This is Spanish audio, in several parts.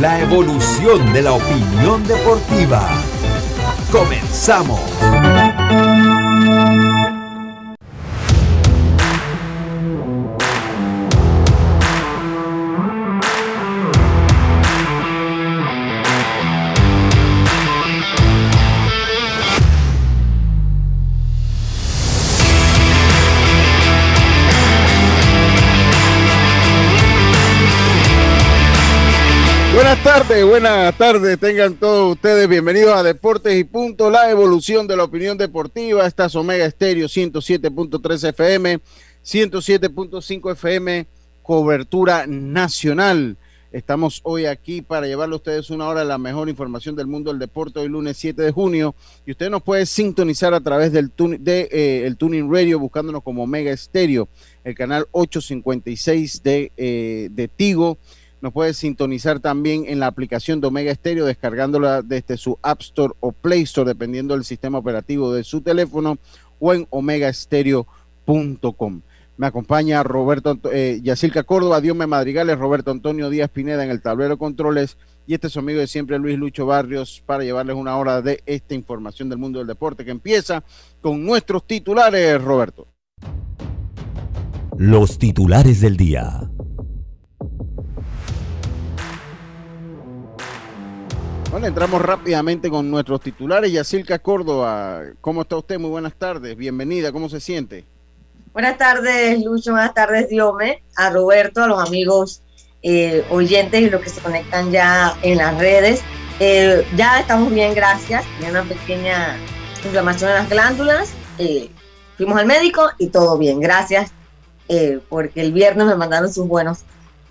La evolución de la opinión deportiva. Comenzamos. Buenas tardes, buenas tengan todos ustedes bienvenidos a Deportes y Punto, la evolución de la opinión deportiva. Esta es Omega Estéreo 107.3 FM, 107.5 FM, cobertura nacional. Estamos hoy aquí para llevarle a ustedes una hora la mejor información del mundo del deporte, hoy lunes 7 de junio. Y usted nos puede sintonizar a través del de, eh, el Tuning Radio, buscándonos como Omega Estéreo, el canal 856 de, eh, de Tigo nos puede sintonizar también en la aplicación de Omega Stereo, descargándola desde su App Store o Play Store, dependiendo del sistema operativo de su teléfono, o en omegastereo.com. Me acompaña Roberto eh, Córdoba, Diome Madrigales, Roberto Antonio Díaz Pineda en el tablero controles y este es su amigo de siempre Luis Lucho Barrios para llevarles una hora de esta información del mundo del deporte que empieza con nuestros titulares, Roberto. Los titulares del día. Entramos rápidamente con nuestros titulares. Yacilca Córdoba, ¿cómo está usted? Muy buenas tardes, bienvenida, ¿cómo se siente? Buenas tardes, Lucho, buenas tardes, Diome, a Roberto, a los amigos eh, oyentes y los que se conectan ya en las redes. Eh, ya estamos bien, gracias. Tenía una pequeña inflamación en las glándulas. Eh, fuimos al médico y todo bien, gracias, porque el viernes me mandaron sus buenos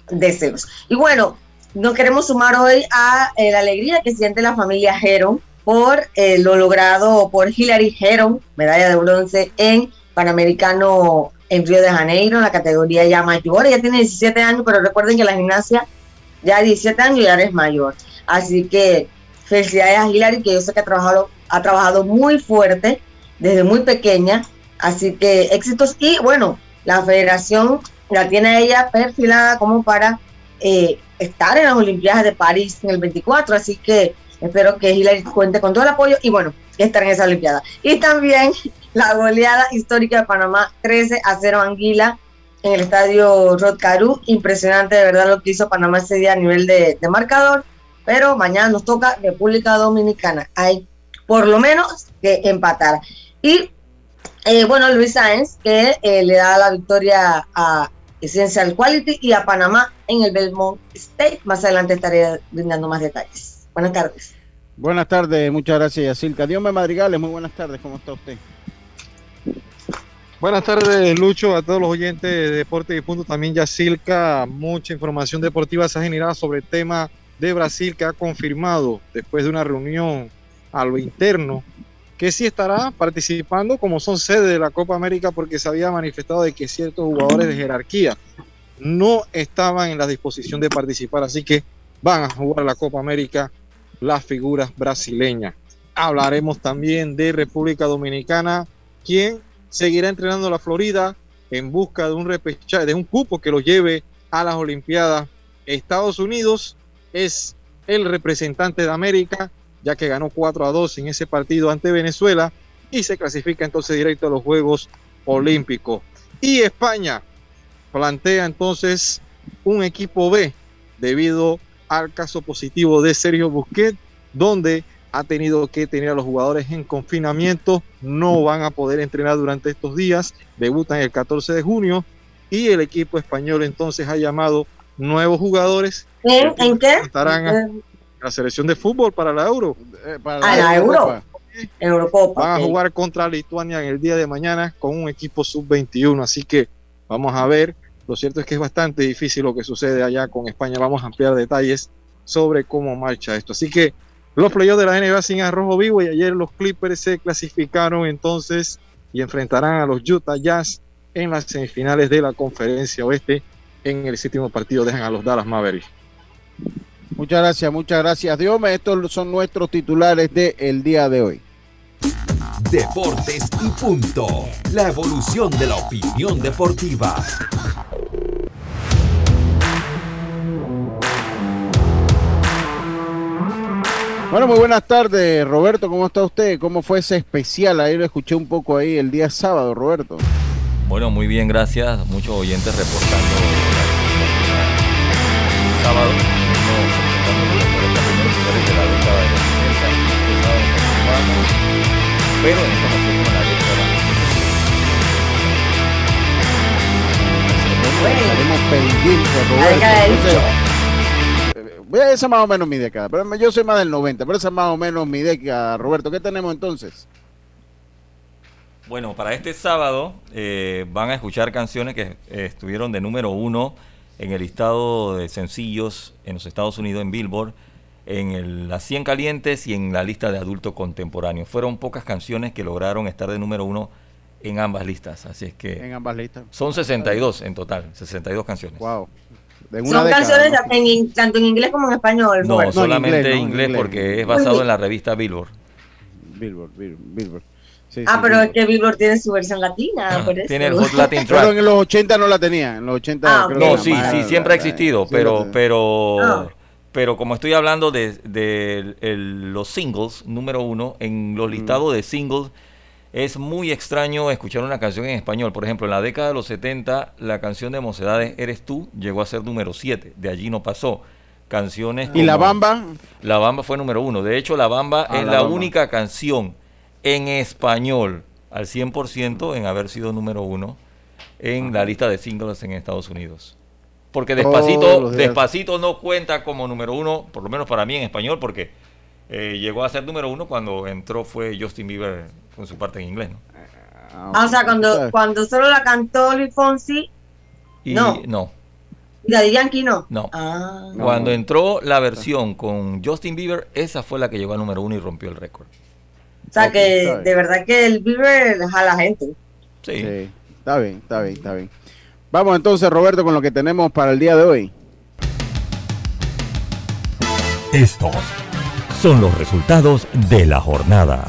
deseos. Y bueno, nos queremos sumar hoy a eh, la alegría que siente la familia Heron por eh, lo logrado por Hillary Heron, medalla de bronce en Panamericano en Río de Janeiro, en la categoría ya mayor. Ella tiene 17 años, pero recuerden que la gimnasia ya 17 años ya es mayor. Así que felicidades a Hillary, que yo sé que ha trabajado, ha trabajado muy fuerte desde muy pequeña. Así que éxitos. Y bueno, la federación la tiene ella perfilada como para eh, estar en las Olimpiadas de París en el 24, así que espero que Hillary cuente con todo el apoyo y bueno, estar en esa Olimpiada. Y también la goleada histórica de Panamá, 13 a 0 Anguila en el estadio Rod Caru, impresionante de verdad lo que hizo Panamá ese día a nivel de, de marcador, pero mañana nos toca República Dominicana, hay por lo menos que empatar. Y eh, bueno, Luis Sáenz, que eh, le da la victoria a Essential Quality y a Panamá en el Belmont State. Más adelante estaré brindando más detalles. Buenas tardes. Buenas tardes, muchas gracias, Yacilca. Dios me Madrigales, muy buenas tardes, ¿cómo está usted? Buenas tardes, Lucho, a todos los oyentes de Deporte y Punto, también Yacilca. Mucha información deportiva se ha generado sobre el tema de Brasil que ha confirmado después de una reunión a lo interno que sí estará participando como son sede de la Copa América porque se había manifestado de que ciertos jugadores de jerarquía no estaban en la disposición de participar, así que van a jugar la Copa América las figuras brasileñas. Hablaremos también de República Dominicana, quien seguirá entrenando la Florida en busca de un repechaje, de un cupo que lo lleve a las Olimpiadas. Estados Unidos es el representante de América ya que ganó 4 a 2 en ese partido ante Venezuela y se clasifica entonces directo a los Juegos Olímpicos. Y España plantea entonces un equipo B debido al caso positivo de Sergio Busquets, donde ha tenido que tener a los jugadores en confinamiento, no van a poder entrenar durante estos días, debutan el 14 de junio y el equipo español entonces ha llamado nuevos jugadores. ¿En, ¿en qué? Estarán la selección de fútbol para la Euro. Eh, para a la, Euro. Eurocopa. Van a jugar contra Lituania en el día de mañana con un equipo sub-21, así que vamos a ver. Lo cierto es que es bastante difícil lo que sucede allá con España. Vamos a ampliar detalles sobre cómo marcha esto. Así que los playoffs de la NBA sin arrojo vivo y ayer los Clippers se clasificaron entonces y enfrentarán a los Utah Jazz en las semifinales de la conferencia oeste. En el séptimo partido dejan a los Dallas Mavericks. Muchas gracias, muchas gracias, Diome. Estos son nuestros titulares del día de hoy. Deportes y punto. La evolución de la opinión deportiva. Bueno, muy buenas tardes, Roberto. ¿Cómo está usted? ¿Cómo fue ese especial? Ahí lo escuché un poco ahí el día sábado, Roberto. Bueno, muy bien, gracias. Muchos oyentes reportando La década del Roberto. Entonces, esa es más o menos mi década, pero yo soy más del 90, pero esa es más o menos mi década, Roberto. ¿Qué tenemos entonces? Bueno, para este sábado eh, van a escuchar canciones que eh, estuvieron de número uno en el listado de sencillos en los Estados Unidos en Billboard, en el- las 100 calientes y en la lista de adulto contemporáneo. Fueron pocas canciones que lograron estar de número uno en ambas listas, así es que En ambas listas. son 62 en total, 62 canciones. Wow. Una Son década, canciones ¿no? en in- tanto en inglés como en español. No, en solamente inglés, no, en inglés. porque es basado en la revista Billboard. Billboard, Billboard, Billboard. Sí, Ah, sí, pero es que Billboard tiene su versión latina, por eso. Tiene el Hot Latin Pero Track. en los 80 no la tenía, en los 80 Ah, creo que No, la sí, sí, siempre ha existido, pero, pero, Ah. pero como estoy hablando de, de el- los singles, número uno, en los listados de singles, es muy extraño escuchar una canción en español. Por ejemplo, en la década de los 70, la canción de Mocedades Eres tú llegó a ser número 7, de allí no pasó. Canciones ¿Y la bamba? La Bamba fue número uno. De hecho, La Bamba Ah, es La la, Bamba. única canción en español al 100% en haber sido número uno en la lista de singles en Estados Unidos. Porque Despacito. Despacito no cuenta como número uno, por lo menos para mí en español, porque eh, llegó a ser número uno cuando entró fue Justin Bieber con su parte en inglés. ¿no? Ah, o sea, cuando, cuando solo la cantó Luis Fonsi, Y No. no, y Daddy Yankee no. no. Ah. No. Cuando entró la versión con Justin Bieber, esa fue la que llegó a número uno y rompió el récord. O sea, que de verdad que el Bieber jala gente. Sí. Sí, está bien, está bien, está bien. Vamos entonces, Roberto, con lo que tenemos para el día de hoy. Estos son los resultados de la jornada.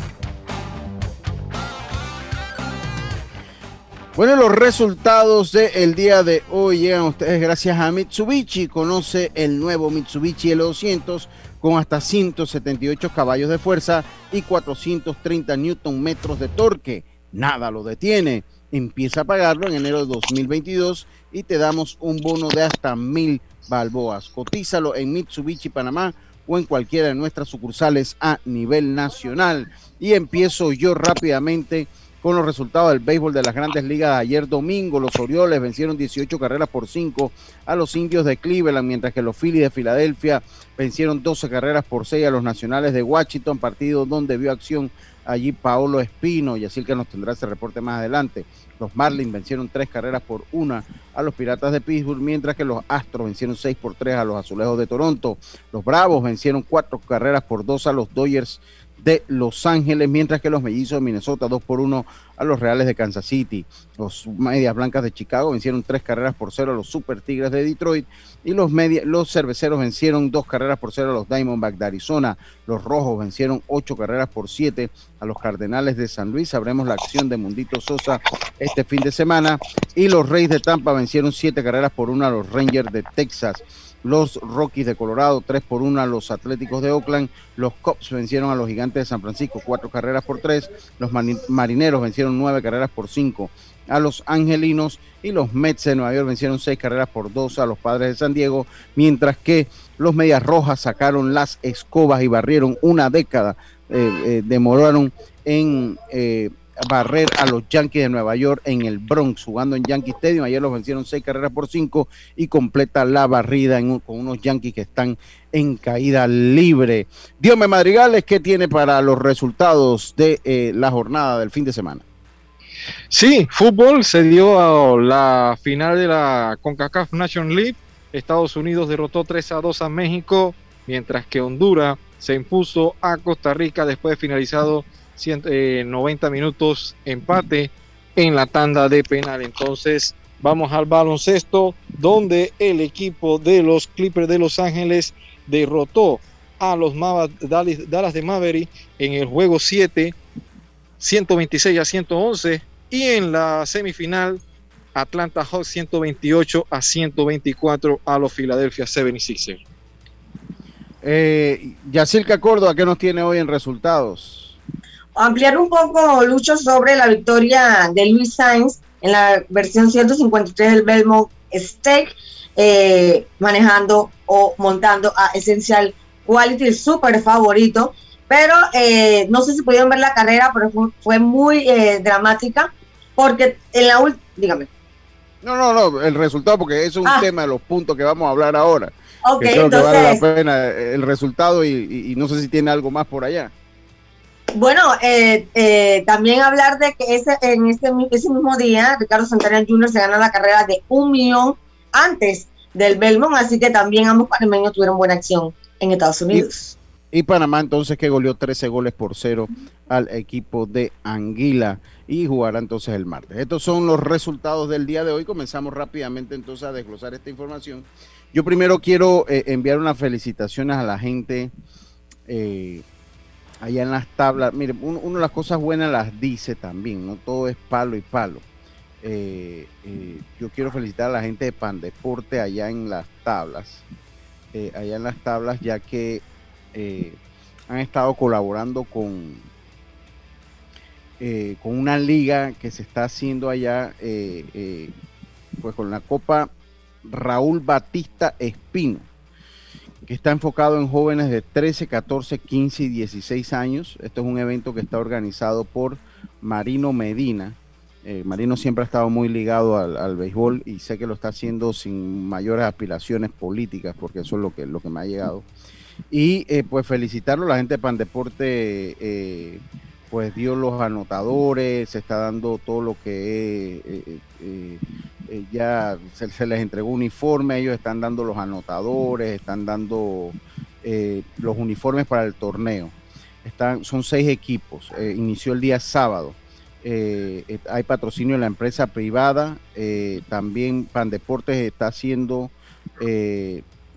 Bueno, los resultados del día de hoy llegan a ustedes gracias a Mitsubishi. Conoce el nuevo Mitsubishi L200 con hasta 178 caballos de fuerza y 430 newton metros de torque. Nada lo detiene. Empieza a pagarlo en enero de 2022 y te damos un bono de hasta mil balboas. Cotízalo en Mitsubishi Panamá o en cualquiera de nuestras sucursales a nivel nacional. Y empiezo yo rápidamente con los resultados del béisbol de las grandes ligas. Ayer domingo los Orioles vencieron 18 carreras por 5 a los indios de Cleveland, mientras que los Phillies de Filadelfia vencieron 12 carreras por 6 a los nacionales de Washington, partido donde vio acción allí Paolo Espino, y así que nos tendrá ese reporte más adelante. Los Marlins vencieron 3 carreras por 1 a los Piratas de Pittsburgh, mientras que los Astros vencieron 6 por 3 a los Azulejos de Toronto. Los Bravos vencieron 4 carreras por 2 a los Dodgers de Los Ángeles, mientras que los mellizos de Minnesota 2 por 1 a los Reales de Kansas City. Los Medias Blancas de Chicago vencieron tres carreras por cero a los Super Tigres de Detroit y los, media, los Cerveceros vencieron dos carreras por cero a los Diamondbacks de Arizona. Los Rojos vencieron ocho carreras por siete a los Cardenales de San Luis. Sabremos la acción de Mundito Sosa este fin de semana. Y los Reyes de Tampa vencieron siete carreras por una a los Rangers de Texas los Rockies de Colorado, 3 por 1 a los Atléticos de Oakland, los Cubs vencieron a los Gigantes de San Francisco, 4 carreras por 3, los Marineros vencieron 9 carreras por 5 a los Angelinos y los Mets de Nueva York vencieron 6 carreras por 2 a los Padres de San Diego, mientras que los Medias Rojas sacaron las escobas y barrieron una década, eh, eh, demoraron en... Eh, barrer a los Yankees de Nueva York en el Bronx, jugando en Yankee Stadium. Ayer los vencieron seis carreras por cinco y completa la barrida con unos Yankees que están en caída libre. Diome Madrigales, ¿qué tiene para los resultados de eh, la jornada del fin de semana? Sí, fútbol se dio a la final de la CONCACAF Nation League. Estados Unidos derrotó 3 a 2 a México mientras que Honduras se impuso a Costa Rica después de finalizado 90 eh, minutos empate en la tanda de penal. Entonces vamos al baloncesto donde el equipo de los Clippers de Los Ángeles derrotó a los Dallas de Maverick en el juego 7, 126 a 111 y en la semifinal Atlanta Hawks 128 a 124 a los Philadelphia 76ers. Eh, Yacirca Córdoba, ¿qué nos tiene hoy en resultados? Ampliar un poco, Lucho, sobre la victoria de Luis Sainz en la versión 153 del Belmont Stake, eh, manejando o montando a Essential Quality, el súper favorito. Pero eh, no sé si pudieron ver la carrera, pero fue, muy eh, dramática, porque en la última, dígame. No, no, no, el resultado, porque es un ah. tema de los puntos que vamos a hablar ahora. Ok, entonces, vale la pena el resultado y, no sé si tiene algo más por allá. Bueno, eh, eh, también hablar de que ese, en ese, ese mismo día Ricardo Santana Jr. se gana la carrera de un millón antes del Belmont, así que también ambos panameños tuvieron buena acción en Estados Unidos. Y, Panamá entonces que goleó 13 goles por cero al equipo de Anguila y jugará entonces el martes. Estos son los resultados del día de hoy. Comenzamos rápidamente entonces a desglosar esta información. Yo primero quiero eh, enviar unas felicitaciones a la gente eh, allá en las tablas. Mire, una de las cosas buenas las dice también, no todo es palo y palo. Eh, yo quiero felicitar a la gente de Pan Deporte allá en las tablas, allá en las tablas, ya que han estado colaborando con, con una liga que se está haciendo allá, pues con la Copa Raúl Batista Espino, que está enfocado en jóvenes de 13, 14, 15 y 16 años. Esto es un evento que está organizado por Marino Medina. Eh, Marino siempre ha estado muy ligado al, béisbol y sé que lo está haciendo sin mayores aspiraciones políticas, porque eso es lo que, lo que me ha llegado. Y eh, pues felicitarlo, la gente de Pandeporte eh, pues dio los anotadores, se está dando todo lo que eh, eh, ya se, les entregó uniforme, ellos están dando los anotadores, están dando eh, los uniformes para el torneo. Están, son seis equipos, inició el día sábado. hay patrocinio en la empresa privada, también Pan Deportes está haciendo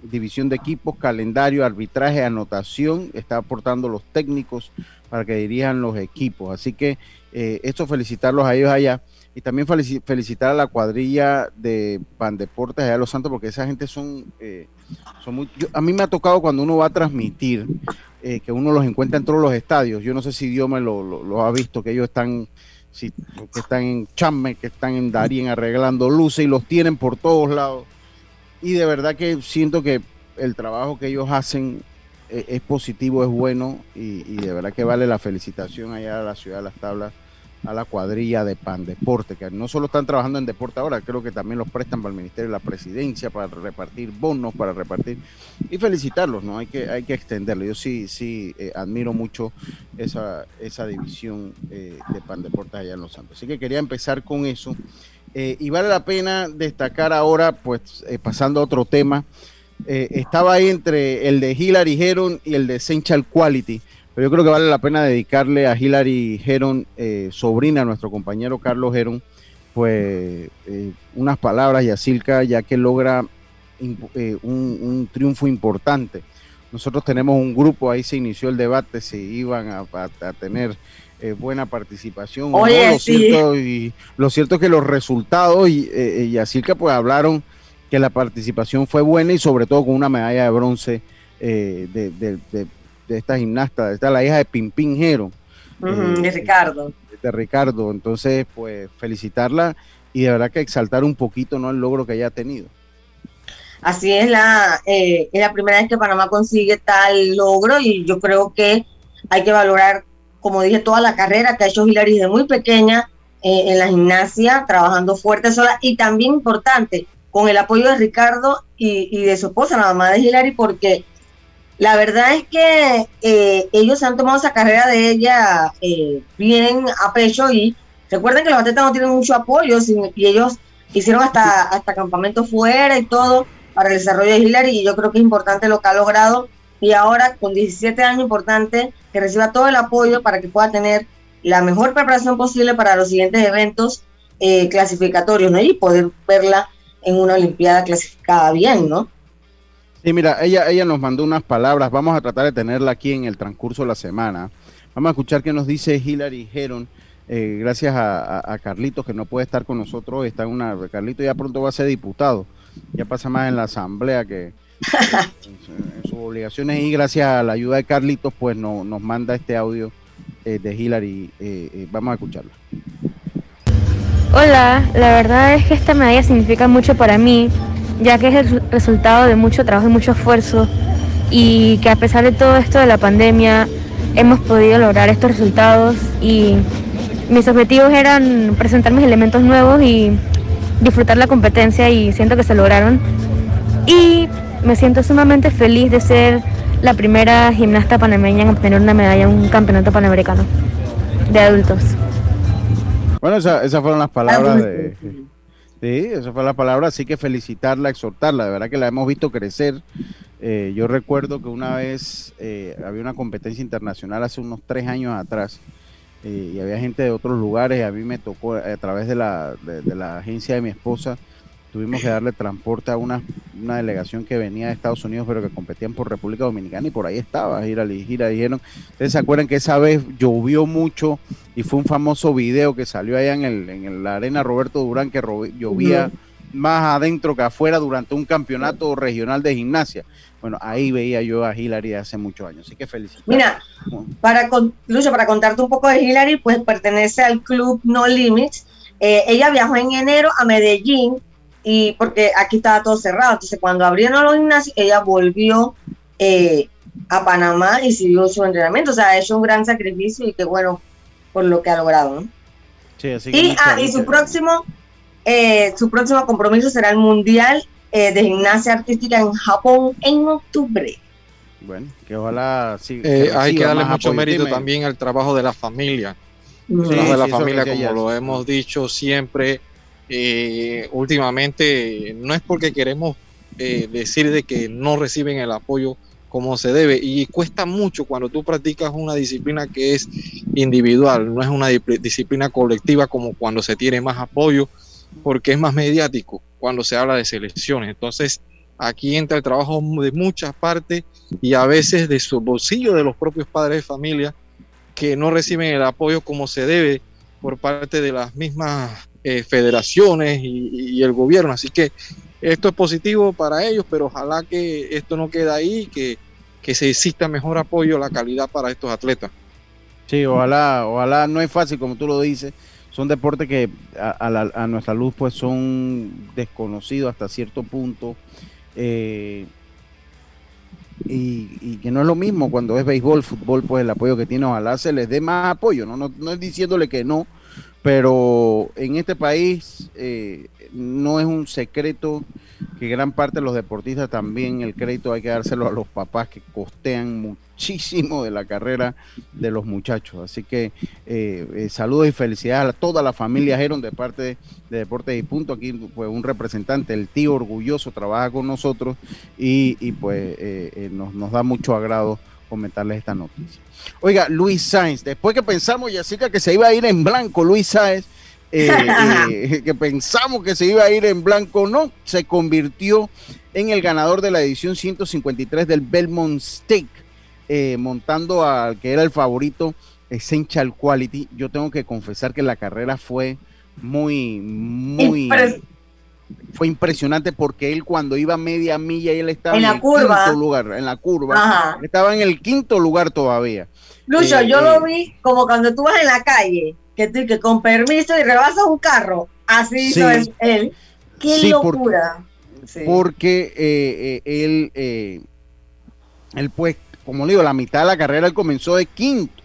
división de equipos, calendario, arbitraje, anotación, está aportando los técnicos para que dirijan los equipos. Así que esto felicitarlos a ellos allá y también felicitar a la cuadrilla de Pan Deportes allá de Los Santos, porque esa gente son, eh, son muy... a mí me ha tocado cuando uno va a transmitir, eh, que uno los encuentra en todos los estadios. Yo no sé si Dios me lo, ha visto, que ellos están, que están en Chamme, que están en Darien arreglando luces y los tienen por todos lados. Y de verdad que siento que el trabajo que ellos hacen eh, es positivo, es bueno y, y de verdad que vale la felicitación allá a la ciudad de Las Tablas a la cuadrilla de Pan Deporte, que no solo están trabajando en deporte ahora, creo que también los prestan para el Ministerio de la Presidencia, para repartir bonos, para repartir y felicitarlos, ¿no? Hay que, hay que extenderlo. Yo sí, sí eh, admiro mucho esa, esa división eh, de Pan Deportes allá en Los Santos. Así que quería empezar con eso. Eh, y vale la pena destacar ahora, pues pasando a otro tema, estaba ahí entre el de Hillary Heron y el de Essential Quality pero yo creo que vale la pena dedicarle a Hilary Heron, eh, sobrina a nuestro compañero Carlos Heron, pues eh, unas palabras y a Silca, ya que logra eh, un, triunfo importante. Nosotros tenemos un grupo, ahí se inició el debate, si iban a, tener buena participación. Oye, lo, cierto, y, lo cierto es que los resultados y, y pues hablaron que la participación fue buena y sobre todo con una medalla de bronce de, de esta gimnasta, esta es la hija de Pimpín Jero. de eh, Ricardo. De Ricardo, entonces pues felicitarla y de verdad que exaltar un poquito ¿no? el logro que ella ha tenido. Así es la, eh, es la primera vez que Panamá consigue tal logro y yo creo que hay que valorar, como dije, toda la carrera que ha hecho Hilary desde muy pequeña eh, en la gimnasia, trabajando fuerte sola y también importante, con el apoyo de Ricardo y, de su esposa, la mamá de Hilary, porque la verdad es que eh, ellos han tomado esa carrera de ella eh, bien a pecho y recuerden que los atletas no tienen mucho apoyo y ellos hicieron hasta, hasta campamento fuera y todo para el desarrollo de Hillary y yo creo que es importante lo que ha logrado y ahora con 17 años importante que reciba todo el apoyo para que pueda tener la mejor preparación posible para los siguientes eventos eh, clasificatorios, ¿no? Y poder verla en una Olimpiada clasificada bien, ¿no? Sí, mira, ella, ella nos mandó unas palabras, vamos a tratar de tenerla aquí en el transcurso de la semana. Vamos a escuchar qué nos dice Hilary Heron, eh, gracias a, Carlitos que no puede estar con nosotros, está en una, Carlitos ya pronto va a ser diputado, ya pasa más en la asamblea que en, sus obligaciones y gracias a la ayuda de Carlitos pues no, nos manda este audio eh, de Hilary, eh, vamos a escucharlo. Hola, la verdad es que esta medalla significa mucho para mí, ya que es el resultado de mucho trabajo y mucho esfuerzo y que a pesar de todo esto de la pandemia hemos podido lograr estos resultados y mis objetivos eran presentar mis elementos nuevos y disfrutar la competencia y siento que se lograron. Y me siento sumamente feliz de ser la primera gimnasta panameña en obtener una medalla en un campeonato panamericano de adultos. Bueno, esas fueron las palabras de... Sí, esa fue la palabra, así que felicitarla, exhortarla, de verdad que la hemos visto crecer. Eh, yo recuerdo que una vez eh, había una competencia internacional hace unos tres años atrás eh, y había gente de otros lugares, a mí me tocó a través de la, de la agencia de mi esposa, tuvimos que darle transporte a una, una, delegación que venía de Estados Unidos, pero que competían por República Dominicana y por ahí estaba, gira, gira, dijeron, ustedes se acuerdan que esa vez llovió mucho y fue un famoso video que salió allá en, el, en la arena Roberto Durán que llovía más adentro que afuera durante un campeonato regional de gimnasia. Bueno, ahí veía yo a Hillary hace muchos años, así que felicidades. Mira, para, Lucio, para contarte un poco de Hillary, pues pertenece al club No Limits. Eh, ella viajó en enero a Medellín y porque aquí estaba todo cerrado. Entonces, cuando abrieron los gimnasios, ella volvió eh, a Panamá y siguió su entrenamiento. O sea, ha hecho un gran sacrificio y qué bueno por lo que ha logrado. Sí, así y, ah, y su próximo, eh, su próximo compromiso será el Mundial eh, de Gimnasia Artística en Japón en octubre. Bueno, que ojalá sí, hay que darle mucho mérito también al trabajo de la familia. el trabajo de la familia, como lo hemos dicho siempre, eh, últimamente no es porque queremos eh, decir de que no reciben el apoyo como se debe y cuesta mucho cuando tú practicas una disciplina que es individual, no es una disciplina colectiva como cuando se tiene más apoyo porque es más mediático cuando se habla de selecciones. Entonces, aquí entra el trabajo de muchas partes y a veces de su bolsillo de los propios padres de familia que no reciben el apoyo como se debe por parte de las mismas eh, federaciones y, el gobierno. Así que esto es positivo para ellos, pero ojalá que esto no quede ahí, que, que se exista mejor apoyo a la calidad para estos atletas. Sí, ojalá, ojalá no es fácil como tú lo dices. Son deportes que a, nuestra luz pues son desconocidos hasta cierto punto. Eh, y, que no es lo mismo cuando es béisbol, fútbol, pues el apoyo que tiene, ojalá se les dé más apoyo, no, no, no es diciéndole que no, pero en este país eh, no es un secreto que gran parte de los deportistas también el crédito hay que dárselo a los papás que costean muchísimo de la carrera de los muchachos. Así que eh, eh, saludos y felicidades a toda la familia Geron de parte de, Deportes y Punto. Aquí pues un representante, el tío orgulloso, trabaja con nosotros y, pues nos da mucho agrado comentarles esta noticia. Oiga, Luis Sáenz, después que pensamos, Yasica, que se iba a ir en blanco, Luis Sáenz, eh, eh, que pensamos que se iba a ir en blanco, no, se convirtió en el ganador de la edición 153 del Belmont Stake, eh, montando al que era el favorito Essential Quality. Yo tengo que confesar que la carrera fue muy, muy fue impresionante porque él cuando iba media milla, él estaba en, el quinto lugar, en la curva, estaba en el quinto lugar todavía. Lucho, eh, yo lo eh, vi como cuando tú vas en la calle, que tú que con permiso y rebasas un carro, así hizo él. Qué locura. Porque eh, él, él pues, como le digo, la mitad de la carrera él comenzó de quinto.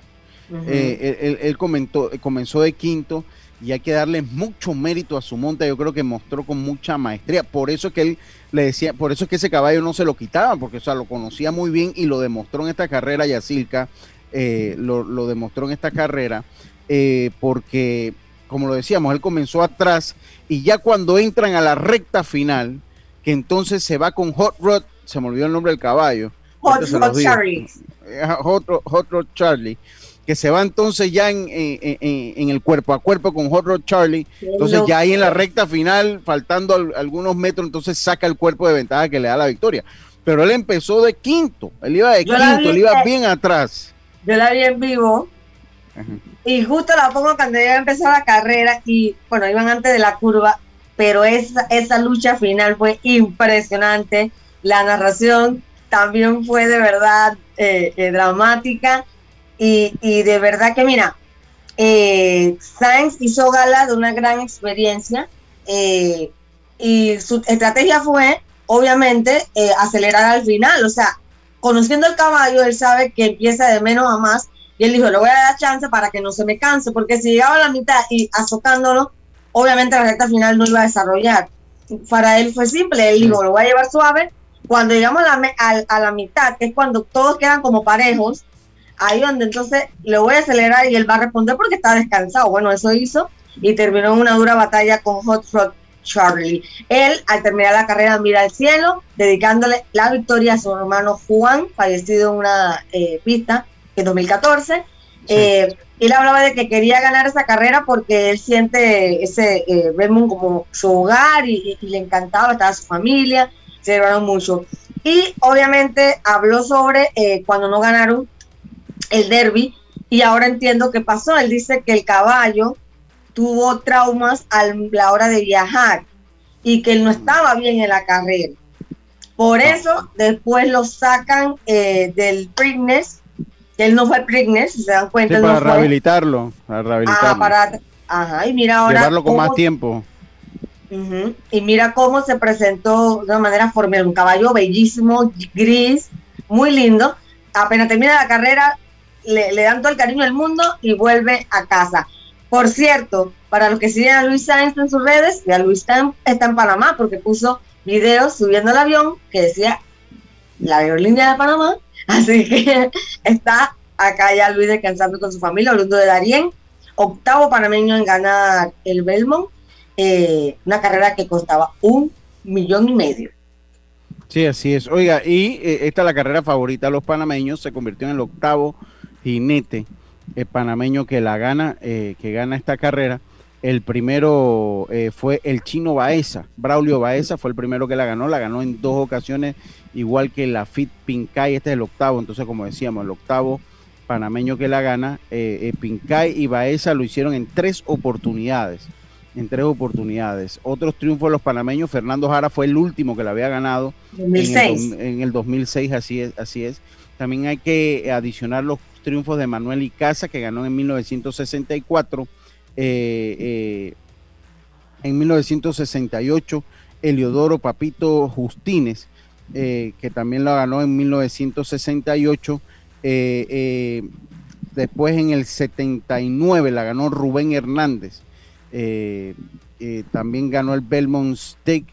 él, él, comentó, comenzó de quinto y hay que darle mucho mérito a su monta. Yo creo que mostró con mucha maestría. Por eso es que él le decía, por eso es que ese caballo no se lo quitaba, porque o sea, lo conocía muy bien y lo demostró en esta carrera. Yacilca eh, lo, lo, demostró en esta carrera, eh, porque, como lo decíamos, él comenzó atrás y ya cuando entran a la recta final, que entonces se va con Hot Rod, se me olvidó el nombre del caballo. Hot, Hot Charlie. Hot, Rod Charlie que se va entonces ya en, en, el cuerpo a cuerpo con Hot Rod Charlie. Entonces ya ahí en la recta final, faltando algunos metros, entonces saca el cuerpo de ventaja que le da la victoria. Pero él empezó de quinto, él iba de quinto, él iba bien atrás. Yo la vi en vivo y justo la pongo cuando iba a empezar la carrera y bueno, iban antes de la curva, pero esa, esa lucha final fue impresionante. La narración también fue de verdad eh, eh, dramática y, de verdad que mira, eh, Sainz hizo gala de una gran experiencia eh, y su estrategia fue, obviamente, eh, acelerar al final. O sea, conociendo el caballo, él sabe que empieza de menos a más y él dijo, le voy a dar chance para que no se me canse, porque si llegaba a la mitad y azocándolo, obviamente la recta final no iba a desarrollar. Para él fue simple, él dijo, lo voy a llevar suave. Cuando llegamos a la, a la mitad, que es cuando todos quedan como parejos, ahí donde entonces le voy a acelerar y él va a responder porque está descansado. Bueno, eso hizo y terminó en una dura batalla con Hot Rod Charlie. Él, al terminar la carrera, mira al cielo, dedicándole la victoria a su hermano Juan, fallecido en una eh, pista en 2014. Eh, él hablaba de que quería ganar esa carrera porque él siente ese eh, como su hogar y, y, le encantaba, estaba su familia, se celebraron mucho. Y obviamente habló sobre eh, cuando no ganaron el derby y ahora entiendo qué pasó. Él dice que el caballo tuvo traumas a la hora de viajar y que él no estaba bien en la carrera. Por eso después lo sacan eh, del Preakness, que él no fue Preakness, si se dan cuenta. para, rehabilitarlo, para rehabilitarlo. Ah, para ajá, y mira ahora. Llevarlo con más tiempo. y mira cómo se presentó de una manera formal, un caballo bellísimo, gris, muy lindo. Apenas termina la carrera, le, dan todo el cariño del mundo y vuelve a casa. Por cierto, para los que siguen a Luis Sainz en sus redes, ya Luis está en, Panamá porque puso videos subiendo el avión que decía la aerolínea de Panamá. Así que está acá ya Luis descansando con su familia, hablando de Darien, octavo panameño en ganar el Belmont, eh, una carrera que costaba un millón y medio. Sí, así es. Oiga, y eh, esta es la carrera favorita de los panameños, se convirtió en el octavo jinete el panameño que la gana, eh, que gana esta carrera. El primero eh, fue el chino Baeza, Braulio Baeza fue el primero que la ganó, la ganó en dos ocasiones, igual que la Fit Pincay, este es el octavo, entonces como decíamos, el octavo panameño que la gana, eh, Pincay y Baeza lo hicieron en tres oportunidades, en tres oportunidades. Otros triunfos de los panameños, Fernando Jara fue el último que la había ganado En, el, en el 2006, así es, así es. También hay que adicionar los triunfos de Manuel Icaza, que ganó en 1964. Eh, eh, en 1968, Eliodoro Papito Justines, eh, que también lo ganó en 1968. después en el 79 la ganó Rubén Hernández. también ganó el Belmont Stake.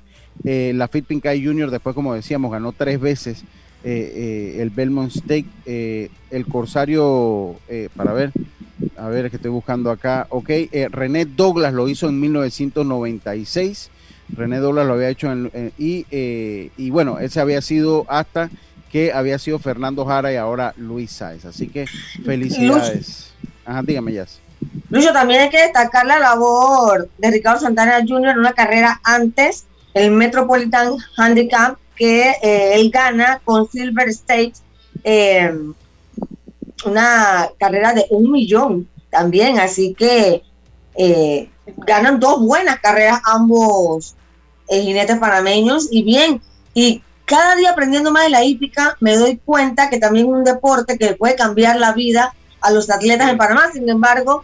la Fit Jr. después, como decíamos, ganó tres veces eh, eh, el Belmont Stake, eh, el Corsario, para ver, a ver, que estoy buscando acá, ok, René Douglas lo hizo en 1996, René Douglas lo había hecho en, y, y bueno, ese había sido hasta que había sido Fernando Jara y ahora Luis Sáez, así que felicidades. Ajá, dígame, ya. Lucho, también hay que destacar la labor de Ricardo Santana Jr. en una carrera antes, el Metropolitan Handicap, que eh, él gana con Silver State eh, una carrera de un millón también, así que eh, ganan dos buenas carreras ambos jinetes panameños y bien, y cada día aprendiendo más de la hípica me doy cuenta que también es un deporte que puede cambiar la vida a los atletas en Panamá, sin embargo,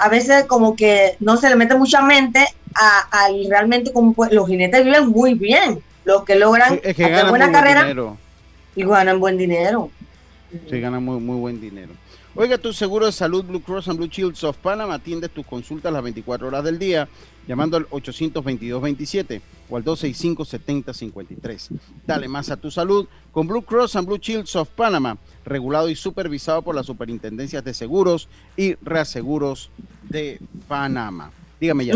a veces como que no se le mete mucha mente a, realmente como pues, los jinetes viven muy bien los que logran hacer buena carrera y ganan buen dinero. Sí, ganan muy, muy buen dinero. Oiga, tu seguro de salud Blue Cross and Blue Shields of Panama atiende tus consultas las 24 horas del día llamando al 822-27 o al 265-7053. Dale más a tu salud con Blue Cross and Blue Shields of Panama, regulado y supervisado por las superintendencias de seguros y reaseguros de Panamá. Dígame ya.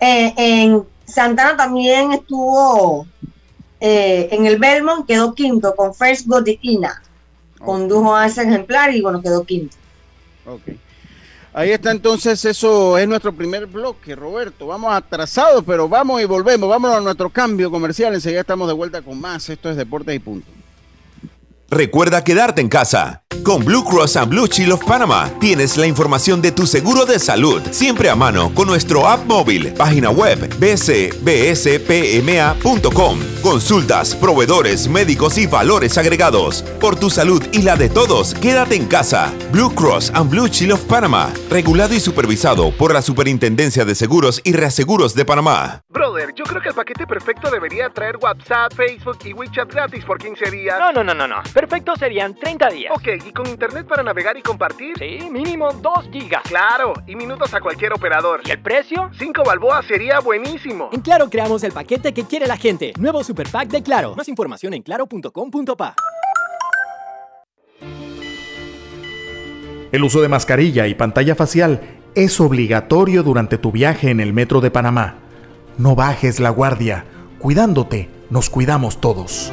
Eh, en Santana también estuvo eh, en el Belmont quedó quinto con First Godiquina. Condujo a ese ejemplar y bueno, quedó quinto. Ok. Ahí está entonces, eso es nuestro primer bloque, Roberto. Vamos atrasados, pero vamos y volvemos. Vámonos a nuestro cambio comercial. Enseguida estamos de vuelta con más. Esto es Deportes y Punto. Recuerda quedarte en casa. Con Blue Cross and Blue Shield of Panama tienes la información de tu seguro de salud siempre a mano con nuestro app móvil, página web bcbspma.com. Consultas, proveedores, médicos y valores agregados. Por tu salud y la de todos, quédate en casa. Blue Cross and Blue Shield of Panama, regulado y supervisado por la Superintendencia de Seguros y Reaseguros de Panamá. Brother, yo creo que el paquete perfecto debería traer WhatsApp, Facebook y WeChat gratis por 15 días. No, no, no, no, no. Perfecto serían 30 días. Ok, ¿y con internet para navegar y compartir? Sí, mínimo 2 gigas. Claro, y minutos a cualquier operador. ¿Y el precio? 5 balboas sería buenísimo. En Claro creamos el paquete que quiere la gente. Nuevo Super Pack de Claro. Más información en claro.com.pa. El uso de mascarilla y pantalla facial es obligatorio durante tu viaje en el metro de Panamá. No bajes la guardia. Cuidándote, nos cuidamos todos.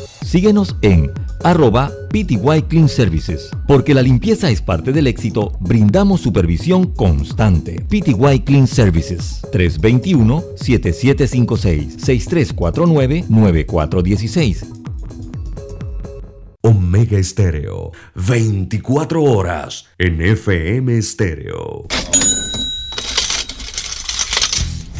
Síguenos en arroba PTY Clean Services. Porque la limpieza es parte del éxito, brindamos supervisión constante. PTY Clean Services 321-7756-6349-9416. Omega Estéreo, 24 horas en FM Estéreo.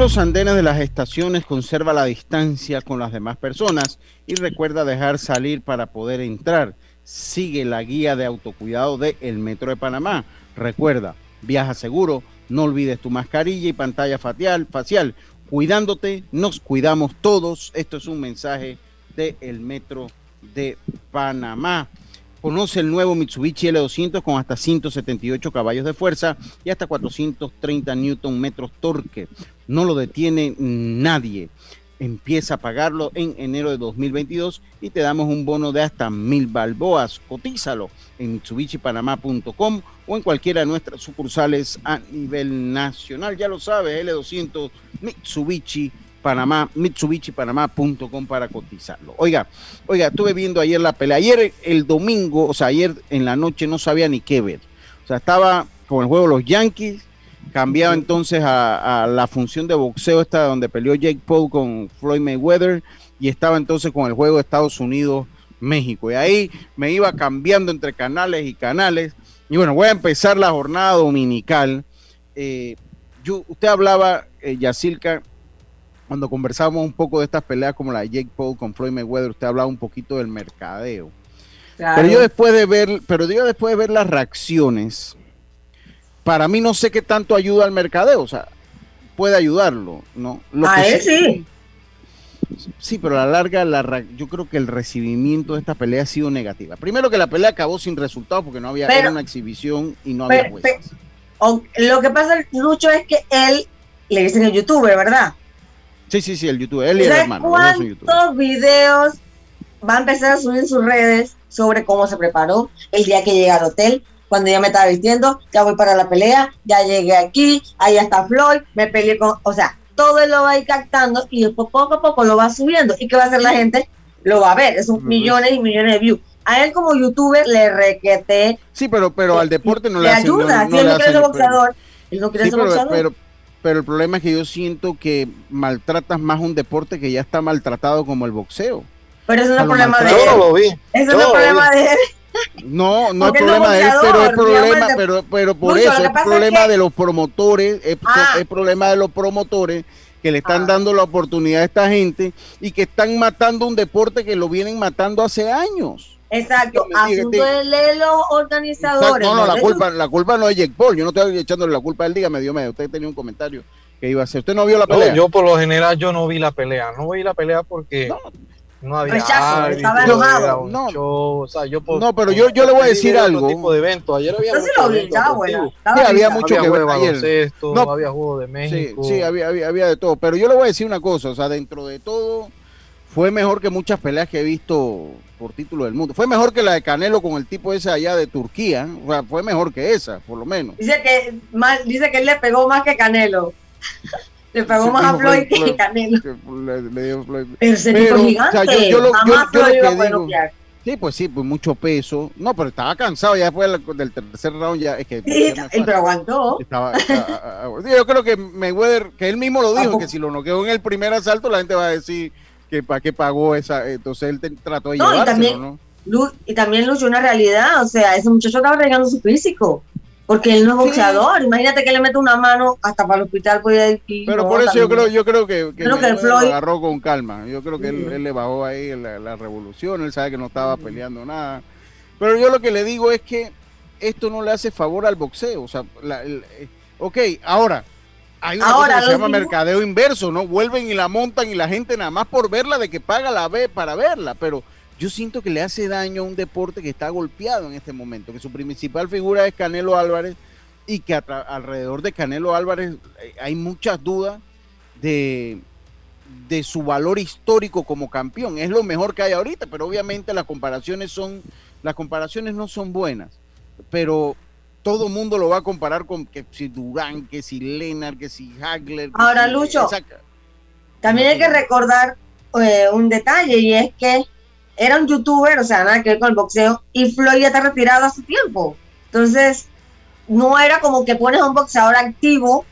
Los andenes de las estaciones conserva la distancia con las demás personas y recuerda dejar salir para poder entrar. Sigue la guía de autocuidado de El Metro de Panamá. Recuerda, viaja seguro, no olvides tu mascarilla y pantalla facial. facial. Cuidándote, nos cuidamos todos. Esto es un mensaje de El Metro de Panamá. Conoce el nuevo Mitsubishi L200 con hasta 178 caballos de fuerza y hasta 430 newton metros torque. No lo detiene nadie. Empieza a pagarlo en enero de 2022 y te damos un bono de hasta mil balboas. Cotízalo en mitsubishipanamá.com o en cualquiera de nuestras sucursales a nivel nacional. Ya lo sabes, L200 Mitsubishi Panamá, MitsubishiPanamá.com para cotizarlo. Oiga, oiga, estuve viendo ayer la pelea. Ayer, el domingo, o sea, ayer en la noche no sabía ni qué ver. O sea, estaba con el juego de los Yankees, cambiaba entonces a, a, la función de boxeo esta donde peleó Jake Paul con Floyd Mayweather y estaba entonces con el juego de Estados Unidos México. Y ahí me iba cambiando entre canales y canales. Y bueno voy a empezar la jornada dominical. Eh, yo, usted hablaba eh, cuando conversábamos un poco de estas peleas como la de Jake Paul con Floyd Mayweather usted hablaba un poquito del mercadeo. Claro. pero yo después de ver pero yo después de ver las reacciones para mí no sé qué tanto ayuda al mercadeo, o sea, puede ayudarlo, ¿no? Lo a él sí. Sí, pero a la larga la, yo creo que el recibimiento de esta pelea ha sido negativa. Primero que la pelea acabó sin resultados porque no había pero, era una exhibición y no había jueces. Lo que pasa, Lucho, es que él le dicen el youtuber, ¿verdad? Sí, sí, sí, el youtuber, él y el hermano. ¿Cuántos videos va a empezar a subir en sus redes sobre cómo se preparó el día que llega al hotel? Cuando ya me estaba vistiendo, ya voy para la pelea, ya llegué aquí, ahí está Floyd, me peleé con, o sea, todo él lo va a ir captando y después poco a poco lo va subiendo. ¿Y qué va a hacer la gente? Lo va a ver, esos millones y millones de views. A él como youtuber le requete. Sí, pero, pero al deporte no le, le ayuda, no, si él no quiere ser boxeador, él no quiere sí, ser pero, boxeador. Pero, pero el problema es que yo siento que maltratas más un deporte que ya está maltratado como el boxeo. Pero eso no es lo problema de él. Yo no lo vi. Eso no es lo problema vi. de él. No, no es Porque problema no de él, pero es problema, de- pero, pero por eso es problema que- de los promotores, es, Ah. es problema de los promotores que le están dando la oportunidad a esta gente y que están matando un deporte que lo vienen matando hace años. Exacto. Diga, Asunto de de los organizadores. No, no, la ¿no? culpa, la culpa no es Jake Paul, yo no estoy echándole la culpa a él, dígame, Dios mío, usted tenía un comentario que iba a hacer. ¿Usted no vio la No, pelea? yo por lo general yo no vi la pelea, no vi la pelea porque no, había Rechazo, árbitro, estaba enojado. No. show, o sea, yo por- No, pero yo- yo le voy a decir algo. tipo de evento. Ayer había mucho lo vi, Sí, había mucho había que ver de ayer. No. había juego de Sí, México. sí, había, había, había de todo. Pero yo le voy a decir una cosa, o sea, dentro de todo, fue mejor que muchas peleas que he visto por título del mundo. Fue mejor que la de Canelo con el tipo ese allá de Turquía. O sea, fue mejor que esa, por lo menos. Dice que, más, dice que él le pegó más que Canelo. Le pegó Sí, más a Floyd que Canelo. que le- le dio Floyd. Pero ese tipo o gigante. sea, yo- yo lo- yo- Jamás yo lo Floyd que iba a poder digo-. Sí, pues sí, pues mucho peso. No, pero estaba cansado ya después del, tercer round. Ya, es que, Sí, pero aguantó. estaba- a- a- a- yo creo que Mayweather, que él mismo lo dijo, que si lo noqueó en el primer asalto, la gente va a decir que para qué pagó esa. Entonces él trató de No, y llevárselo, también, ¿no? Y también luchó una realidad, o sea, ese muchacho estaba arriesgando su físico, porque él no es boxeador, imagínate que le mete una mano hasta para el hospital y Pero por eso yo creo, yo creo que, que Creo que Floyd- lo agarró con calma. Yo creo que él, le bajó ahí la, la revolución, él sabe que no estaba peleando nada. Pero yo lo que le digo es que esto no le hace favor al boxeo. O sea, la- el- eh, ok, ahora, hay una Ahora, cosa que se llama mismo- mercadeo inverso, ¿no? Vuelven y la montan y la gente nada más por verla de que paga la ve para verla, pero yo siento que le hace daño a un deporte que está golpeado en este momento, que su principal figura es Canelo Álvarez y que alrededor de Canelo Álvarez eh, hay muchas dudas de, de su valor histórico como campeón. Es lo mejor que hay ahorita, pero obviamente las comparaciones son, las comparaciones no son buenas. Pero todo mundo lo va a comparar con que si Durán, que si Lennart, que si Hagler. Ahora, si- Lucho, esa- También hay que recordar eh, un detalle y es que era un youtuber, o sea, nada que ver con el boxeo, y Floyd ya está retirado hace tiempo. Entonces, no era como que pones a un boxeador activo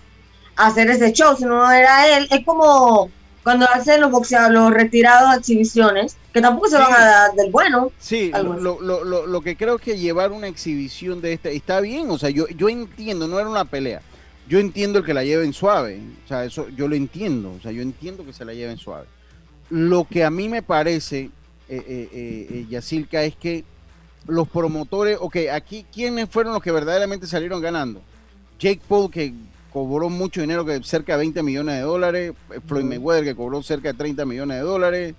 a hacer ese show, sino era él. Es como cuando hacen los boxeadores, los retirados exhibiciones, que tampoco se van a dar del bueno. Sí, lo, lo, lo, lo que creo es que llevar una exhibición de esta, está bien, o sea, yo, yo entiendo, no era una pelea, yo entiendo el que la lleven suave, o sea, eso yo lo entiendo, o sea, yo entiendo que se la lleven suave. Lo que a mí me parece, eh, eh, eh, eh, Yacilca, es que los promotores, ok, aquí, ¿quiénes fueron los que verdaderamente salieron ganando? Jake Paul, que cobró mucho dinero, que cerca de 20 millones de dólares, Floyd. Mayweather, que cobró cerca de 30 millones de dólares,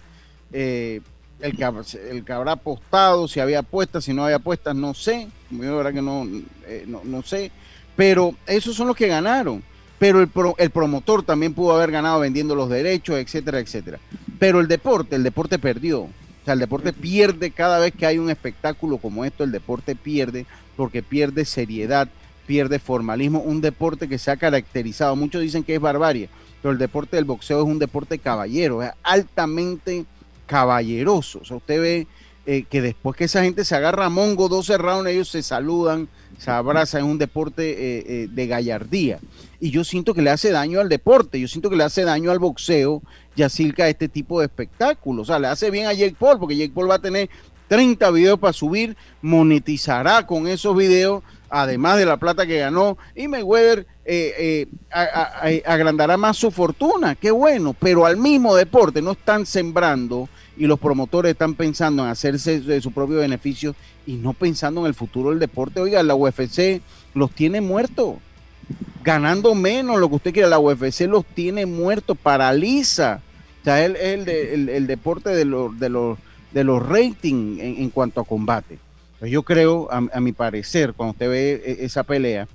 eh, el, que, el que habrá apostado, si había apuestas, si no había apuestas, no sé, yo la verdad que no, eh, no, no sé, pero esos son los que ganaron. Pero el, pro- el promotor también pudo haber ganado vendiendo los derechos, etcétera, etcétera. Pero el deporte, el deporte perdió. Sea, el deporte pierde cada vez que hay un espectáculo como esto, el deporte pierde porque pierde seriedad, pierde formalismo. Un deporte que se ha caracterizado, muchos dicen que es barbarie, pero el deporte del boxeo es un deporte caballero, es altamente caballeroso. O sea, usted ve eh, que después que esa gente se agarra a mongo 12 rounds, ellos se saludan, se abrazan, es un deporte eh, eh, de gallardía. Y yo siento que le hace daño al deporte, yo siento que le hace daño al boxeo, Yacilca, este tipo de espectáculos. O sea, le hace bien a Jake Paul, porque Jake Paul va a tener 30 videos para subir, monetizará con esos videos, además de la plata que ganó, y Mayweather eh, eh, agrandará más su fortuna, qué bueno, pero al mismo deporte no están sembrando y los promotores están pensando en hacerse de su propio beneficio y no pensando en el futuro del deporte. Oiga, la UFC los tiene muertos, ganando menos lo que usted quiera, la UFC los tiene muertos, paraliza. O sea, es el, el el- deporte de los, de de ratings en, cuanto a combate. Pues yo creo, a, mi parecer, cuando usted ve e- esa pelea,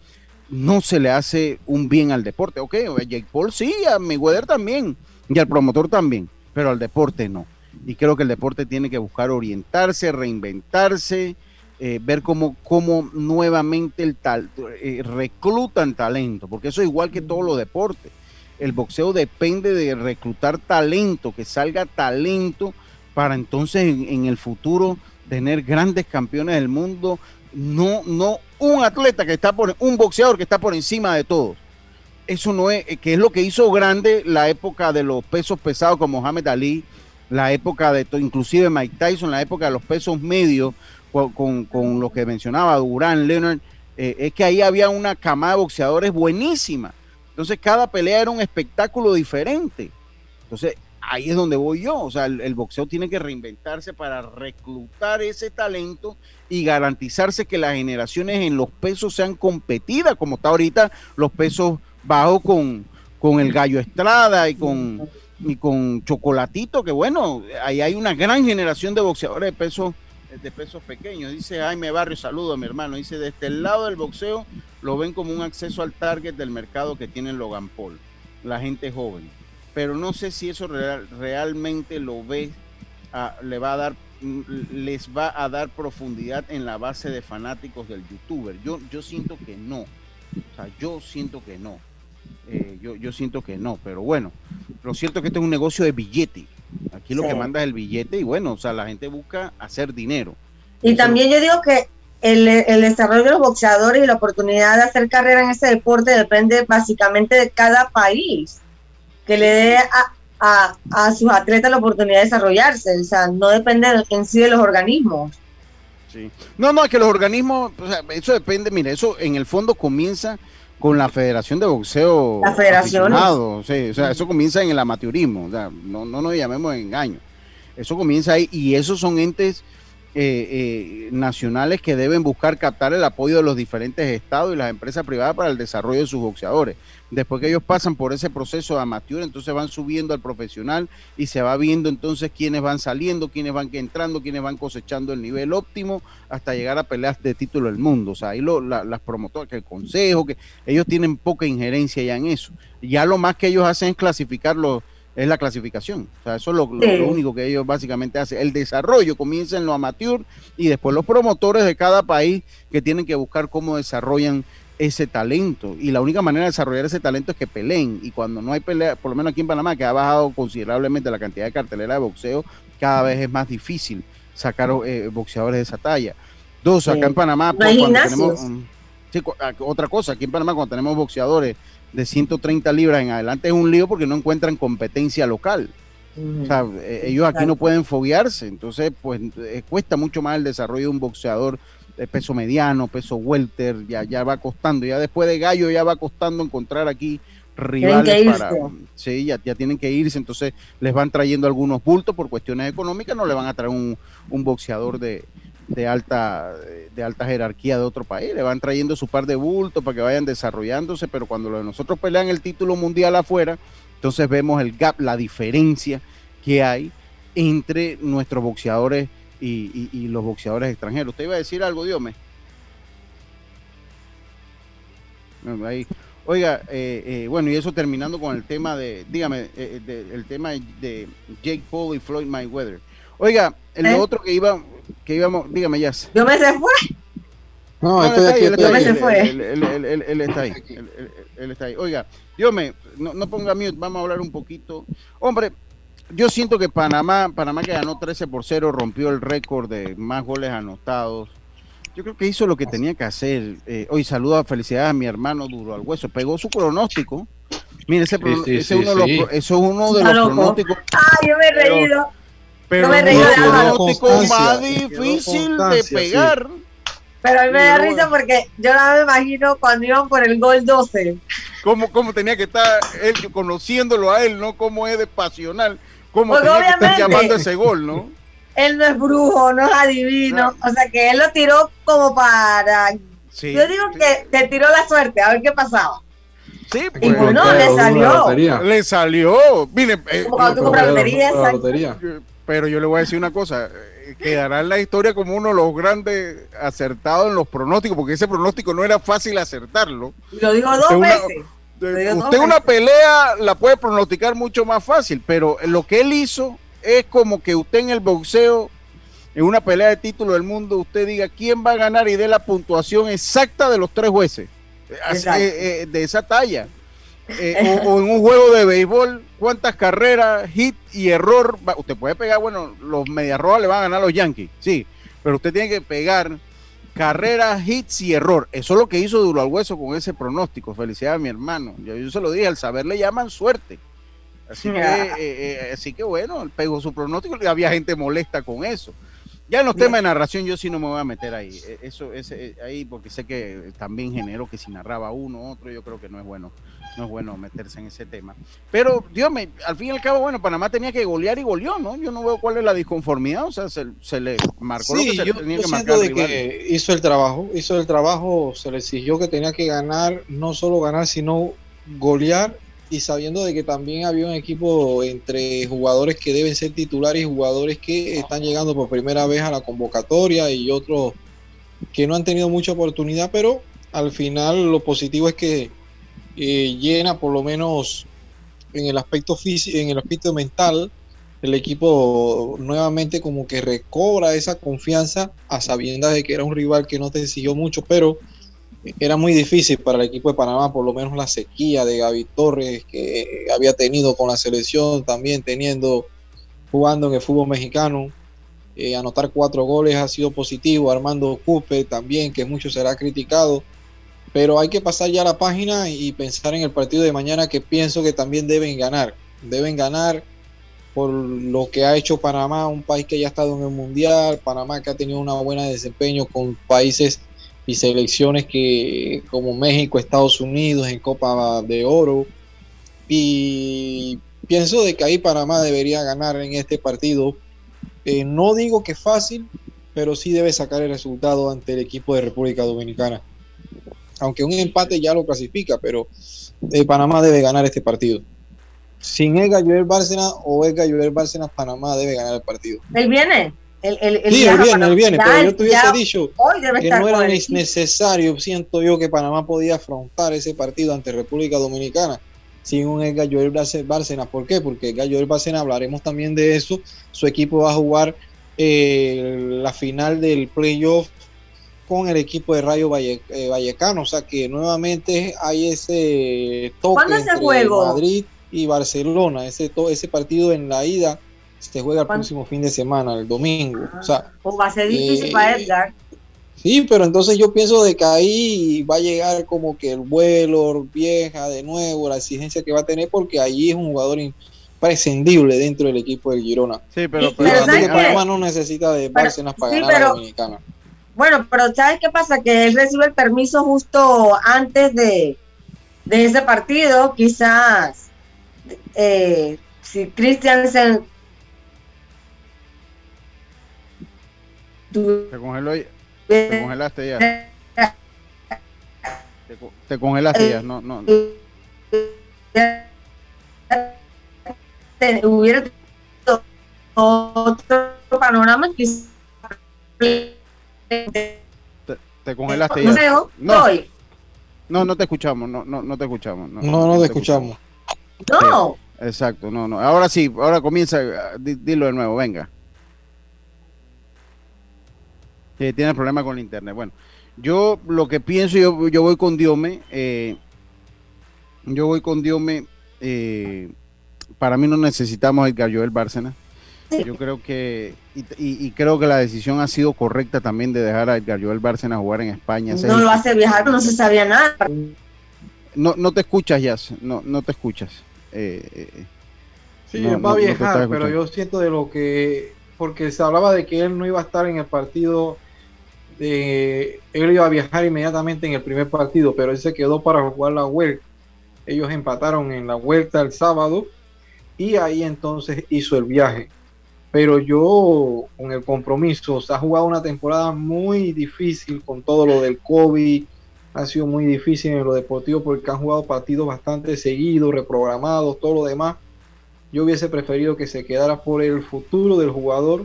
no se le hace un bien al deporte. Ok, Jake Paul sí, a Mayweather también, y al promotor también, pero al deporte no. Y creo que el deporte tiene que buscar orientarse, reinventarse, eh, ver cómo, cómo nuevamente el tal, eh, reclutan talento, porque eso es igual que todos los deportes. El boxeo depende de reclutar talento, que salga talento para entonces en, el futuro tener grandes campeones del mundo. No, no un atleta que está por, un boxeador que está por encima de todos. Eso no es, que es lo que hizo grande la época de los pesos pesados con Mohamed Ali, la época de, inclusive Mike Tyson, la época de los pesos medios, con, con, lo que mencionaba Durán, Leonard, eh, es que ahí había una camada de boxeadores buenísima. Entonces cada pelea era un espectáculo diferente. Entonces ahí es donde voy yo. O sea, el, boxeo tiene que reinventarse para reclutar ese talento y garantizarse que las generaciones en los pesos sean competidas, como está ahorita los pesos bajos con, con el Gallo Estrada y con, y con Chocolatito, que bueno, ahí hay una gran generación de boxeadores de pesos de pesos pequeños. Dice Jaime Barrio, saludo a mi hermano. Dice, desde el este lado del boxeo lo ven como un acceso al target del mercado que tiene Logan Paul, la gente joven pero no sé si eso realmente lo ve, le va a dar, les va a dar profundidad en la base de fanáticos del youtuber. Yo, yo siento que no. O sea, yo siento que no. Eh, yo, yo siento que no, pero bueno, lo cierto es que esto es un negocio de billete. Aquí lo que manda es el billete y bueno, o sea, la gente busca hacer dinero. Y también yo digo que el, el, desarrollo de los boxeadores y la oportunidad de hacer carrera en ese deporte depende básicamente de cada país que le dé a, a, sus atletas la oportunidad de desarrollarse. O sea, no depende en sí de los organismos. Sí. No, no, es que los organismos, o sea, eso depende, mire, eso en el fondo comienza con la Federación de Boxeo. La Federación. Sí, o sea, eso comienza en el amateurismo, o sea, no, no nos llamemos engaño. Eso comienza ahí y esos son entes eh, eh, nacionales que deben buscar captar el apoyo de los diferentes estados y las empresas privadas para el desarrollo de sus boxeadores. Después que ellos pasan por ese proceso de amateur, entonces van subiendo al profesional y se va viendo entonces quiénes van saliendo, quiénes van entrando, quiénes van cosechando el nivel óptimo hasta llegar a peleas de título del mundo. O sea, ahí las promotoras, que el consejo, que ellos tienen poca injerencia ya en eso. Ya lo más que ellos hacen es clasificarlo es la clasificación. O sea, eso es lo, lo, único que ellos básicamente hacen. El desarrollo comienza en lo amateur y después los promotores de cada país que tienen que buscar cómo desarrollan ese talento. Y la única manera de desarrollar ese talento es que peleen. Y cuando no hay pelea, por lo menos aquí en Panamá, que ha bajado considerablemente la cantidad de cartelera de boxeo, cada vez es más difícil sacar eh, boxeadores de esa talla. Dos, acá en Panamá, pues, cuando tenemos, otra cosa, aquí en Panamá cuando tenemos boxeadores de 130 libras en adelante es un lío porque no encuentran competencia local. O sea, eh, ellos aquí no pueden foguearse, entonces pues eh, cuesta mucho más el desarrollo de un boxeador de peso mediano, peso welter, ya, ya va costando, ya después de Gallo ya va costando encontrar aquí rivales para sí, ya, ya tienen que irse, entonces les van trayendo algunos bultos por cuestiones económicas, no le van a traer un, boxeador de, de alta de alta jerarquía de otro país, le van trayendo su par de bultos para que vayan desarrollándose, pero cuando los de nosotros pelean el título mundial afuera, entonces vemos el gap, la diferencia que hay entre nuestros boxeadores y, los boxeadores extranjeros. ¿Usted iba a decir algo, Dios Ahí. Oiga, eh, eh, bueno, y eso terminando con el tema de, dígame, eh, el tema de Jake Paul y Floyd Mayweather. Oiga, el otro que iba, que íbamos, dígame, ya. Yo me se fue. No, estoy aquí, él, está ahí. Él, está ahí. Oiga, Dios no, no ponga mute, vamos a hablar un poquito. Hombre, yo siento que Panamá, Panamá que ganó 13 por 0, rompió el récord de más goles anotados. Yo creo que hizo lo que tenía que hacer. Eh, hoy saludo a felicidades a mi hermano Duro al Hueso. Pegó su pronóstico. Mire, ese, ese uno de los, eso es uno de los pronósticos. Ah, yo me he reído. Pero, me he reído de pronóstico más difícil de pegar. Pero a mí me da risa porque yo no me imagino cuando iban por el gol 12. ¿Cómo, cómo tenía que estar él conociéndolo a él, no? Cómo es de pasional ¿Cómo Porque tenía que estar llamando ese gol, no? Él no es brujo, no es adivino. O sea que él lo tiró como para. Yo digo que te tiró la suerte, a ver qué pasaba. Sí, pues, y no, le salió. Le salió. Mire, eh, como cuando tú lotería. Pero yo le voy a decir una cosa. Eh, quedará en la historia como uno de los grandes acertados en los pronósticos, porque ese pronóstico no era fácil acertarlo. lo digo dos veces usted una pelea la puede pronosticar mucho más fácil, pero lo que él hizo es como que usted en el boxeo, en una pelea de título del mundo, usted diga quién va a ganar y dé la puntuación exacta de los tres jueces eh, eh, de esa talla. Eh, o, en un juego de béisbol, cuántas carreras, hit y error. Usted puede pegar, bueno, los mediarrojas le van a ganar a los Yankees, sí, pero usted tiene que pegar carrera, hits y error. Eso es lo que hizo Duro al Hueso con ese pronóstico. Felicidades a mi hermano. Yo, se lo dije, al saber le llaman suerte. Así que, eh, eh, así que bueno, pegó su pronóstico y había gente molesta con eso. Ya en los temas de narración yo sí no me voy a meter ahí. E, eso es eh, ahí porque sé que también generó que si narraba uno otro, yo creo que no es bueno, no es bueno meterse en ese tema. Pero Dios me, al fin y al cabo, bueno, Panamá tenía que golear y goleó, ¿no? Yo no veo cuál es la disconformidad, o sea, se, le marcó lo que se tenía que marcar. De que hizo el trabajo, hizo el trabajo, se le exigió que tenía que ganar, no solo ganar, sino golear y sabiendo de que también había un equipo entre jugadores que deben ser titulares y jugadores que están llegando por primera vez a la convocatoria y otros que no han tenido mucha oportunidad, pero al final lo positivo es que eh, llena por lo menos en el aspecto físico, en el aspecto mental, el equipo nuevamente como que recobra esa confianza a sabiendas de que era un rival que no te exigió mucho, pero era muy difícil para el equipo de Panamá, por lo menos la sequía de Gaby Torres que había tenido con la selección, también teniendo, jugando en el fútbol mexicano. Eh, anotar cuatro goles ha sido positivo. Armando Cupe también, que mucho será criticado. Pero hay que pasar ya la página y pensar en el partido de mañana que pienso que también deben ganar. Deben ganar por lo que ha hecho Panamá, un país que ya ha estado en el Mundial, Panamá que ha tenido un buen desempeño con países y selecciones que como México, Estados Unidos en Copa de Oro. Y pienso de que ahí Panamá debería ganar en este partido. Eh, no digo que fácil, pero sí debe sacar el resultado ante el equipo de República Dominicana. Aunque un empate ya lo clasifica, pero eh, Panamá debe ganar este partido. Sin Edgar Joel Bárcena o Edgar Joel Bárcena, Panamá debe ganar el partido. Él viene. El, el, sí, él viene, él viene, pero yo te hubiese dicho que no era necesario, siento yo, que Panamá podía afrontar ese partido ante República Dominicana sin un Edgar Joel Bárcenas. ¿Por qué? Porque Edgar Joel Bárcenas, hablaremos también de eso, su equipo va a jugar eh, la final del playoff con el equipo de Rayo Valle, eh, Vallecano, o sea que nuevamente hay ese toque entre Madrid y Barcelona, ese, ese partido en la ida se juega el próximo fin de semana, el domingo. O sea, pues va a ser difícil para eh, Edgar. Sí, pero entonces yo pienso de que ahí va a llegar como que el vuelo vieja de nuevo, la exigencia que va a tener, porque allí es un jugador imprescindible dentro del equipo del Girona. Sí, pero, pero, Panamá no necesita de Bárcenas para ganar a la Dominicana. Bueno, pero ¿sabes qué pasa? Que él recibe el permiso justo antes de, de ese partido, quizás eh, si Christiansen Te congeló Te congelaste ya. Te, congelaste ya. No, no. Hubiera otro panorama que te, te congelaste ya. No, no, no te escuchamos, no, no, no te escuchamos. No, no, no te escuchamos. No. exacto, no, no. Ahora sí, ahora comienza, dilo de nuevo, venga. Que tiene problemas con el internet. Bueno, yo lo que pienso, yo, yo voy con Diome, eh, yo voy con Diome, eh, para mí no necesitamos el Joel Bárcena. Yo creo que, y, creo que la decisión ha sido correcta también de dejar a Edgar Joel Bárcena jugar en España. No lo hace viajar, no se sabía nada. No, no te escuchas, ya no, no te escuchas. Eh, eh sí, va a viajar, pero yo siento de lo que, porque se hablaba de que él no iba a estar en el partido él iba a viajar inmediatamente en el primer partido, pero él se quedó para jugar la vuelta. Ellos empataron en la vuelta el sábado y ahí entonces hizo el viaje. Pero yo con el compromiso, se ha jugado una temporada muy difícil con todo lo del COVID, ha sido muy difícil en lo deportivo porque han jugado partidos bastante seguidos, reprogramados, todo lo demás. Yo hubiese preferido que se quedara por el futuro del jugador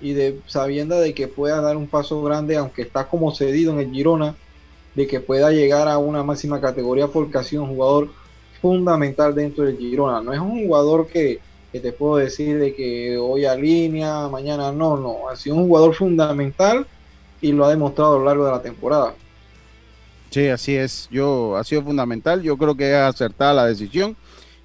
y de sabiendo de que pueda dar un paso grande, aunque está como cedido en el Girona, de que pueda llegar a una máxima categoría porque ha sido un jugador fundamental dentro del Girona. No es un jugador que, que te puedo decir de que hoy a línea, mañana no, no. Ha sido un jugador fundamental y lo ha demostrado a lo largo de la temporada. Sí, así es. Yo ha sido fundamental. Yo creo que es acertada la decisión.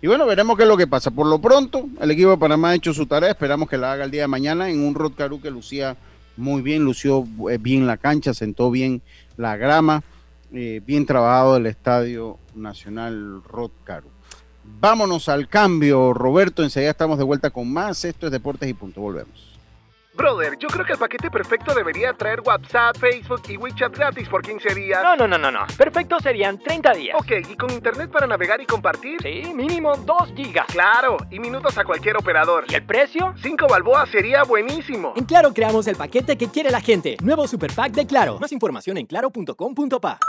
Y bueno, veremos qué es lo que pasa. Por lo pronto, el equipo de Panamá ha hecho su tarea. Esperamos que la haga el día de mañana en un Rod Caru que lucía muy bien, lució eh, bien la cancha, sentó bien la grama, eh, bien trabajado el Estadio Nacional Rod Caru. Vámonos al cambio, Roberto. Enseguida estamos de vuelta con más. Esto es Deportes y Punto. Volvemos. Brother, yo creo que el paquete perfecto debería traer WhatsApp, Facebook y WeChat gratis por 15 días. No, no, no, no, no. Perfecto serían 30 días. Ok, ¿y con internet para navegar y compartir? Sí, mínimo 2 gigas. Claro, y minutos a cualquier operador. ¿Y el precio? 5 balboas sería buenísimo. En Claro creamos el paquete que quiere la gente. Nuevo Super Pack de Claro. Más información en claro.com.pa.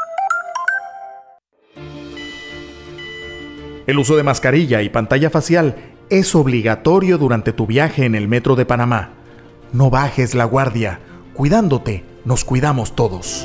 El uso de mascarilla y pantalla facial es obligatorio durante tu viaje en el metro de Panamá. No bajes la guardia. Cuidándote, nos cuidamos todos.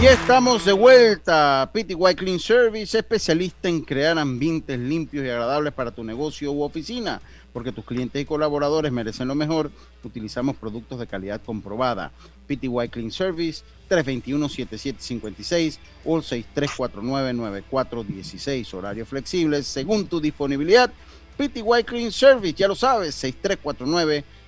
Y estamos de vuelta. PTY Clean Service, especialista en crear ambientes limpios y agradables para tu negocio u oficina. Porque tus clientes y colaboradores merecen lo mejor, utilizamos productos de calidad comprobada. PTY Clean Service, 321-7756 o 6349-9416. Horarios flexibles según tu disponibilidad. PTY Clean Service, ya lo sabes,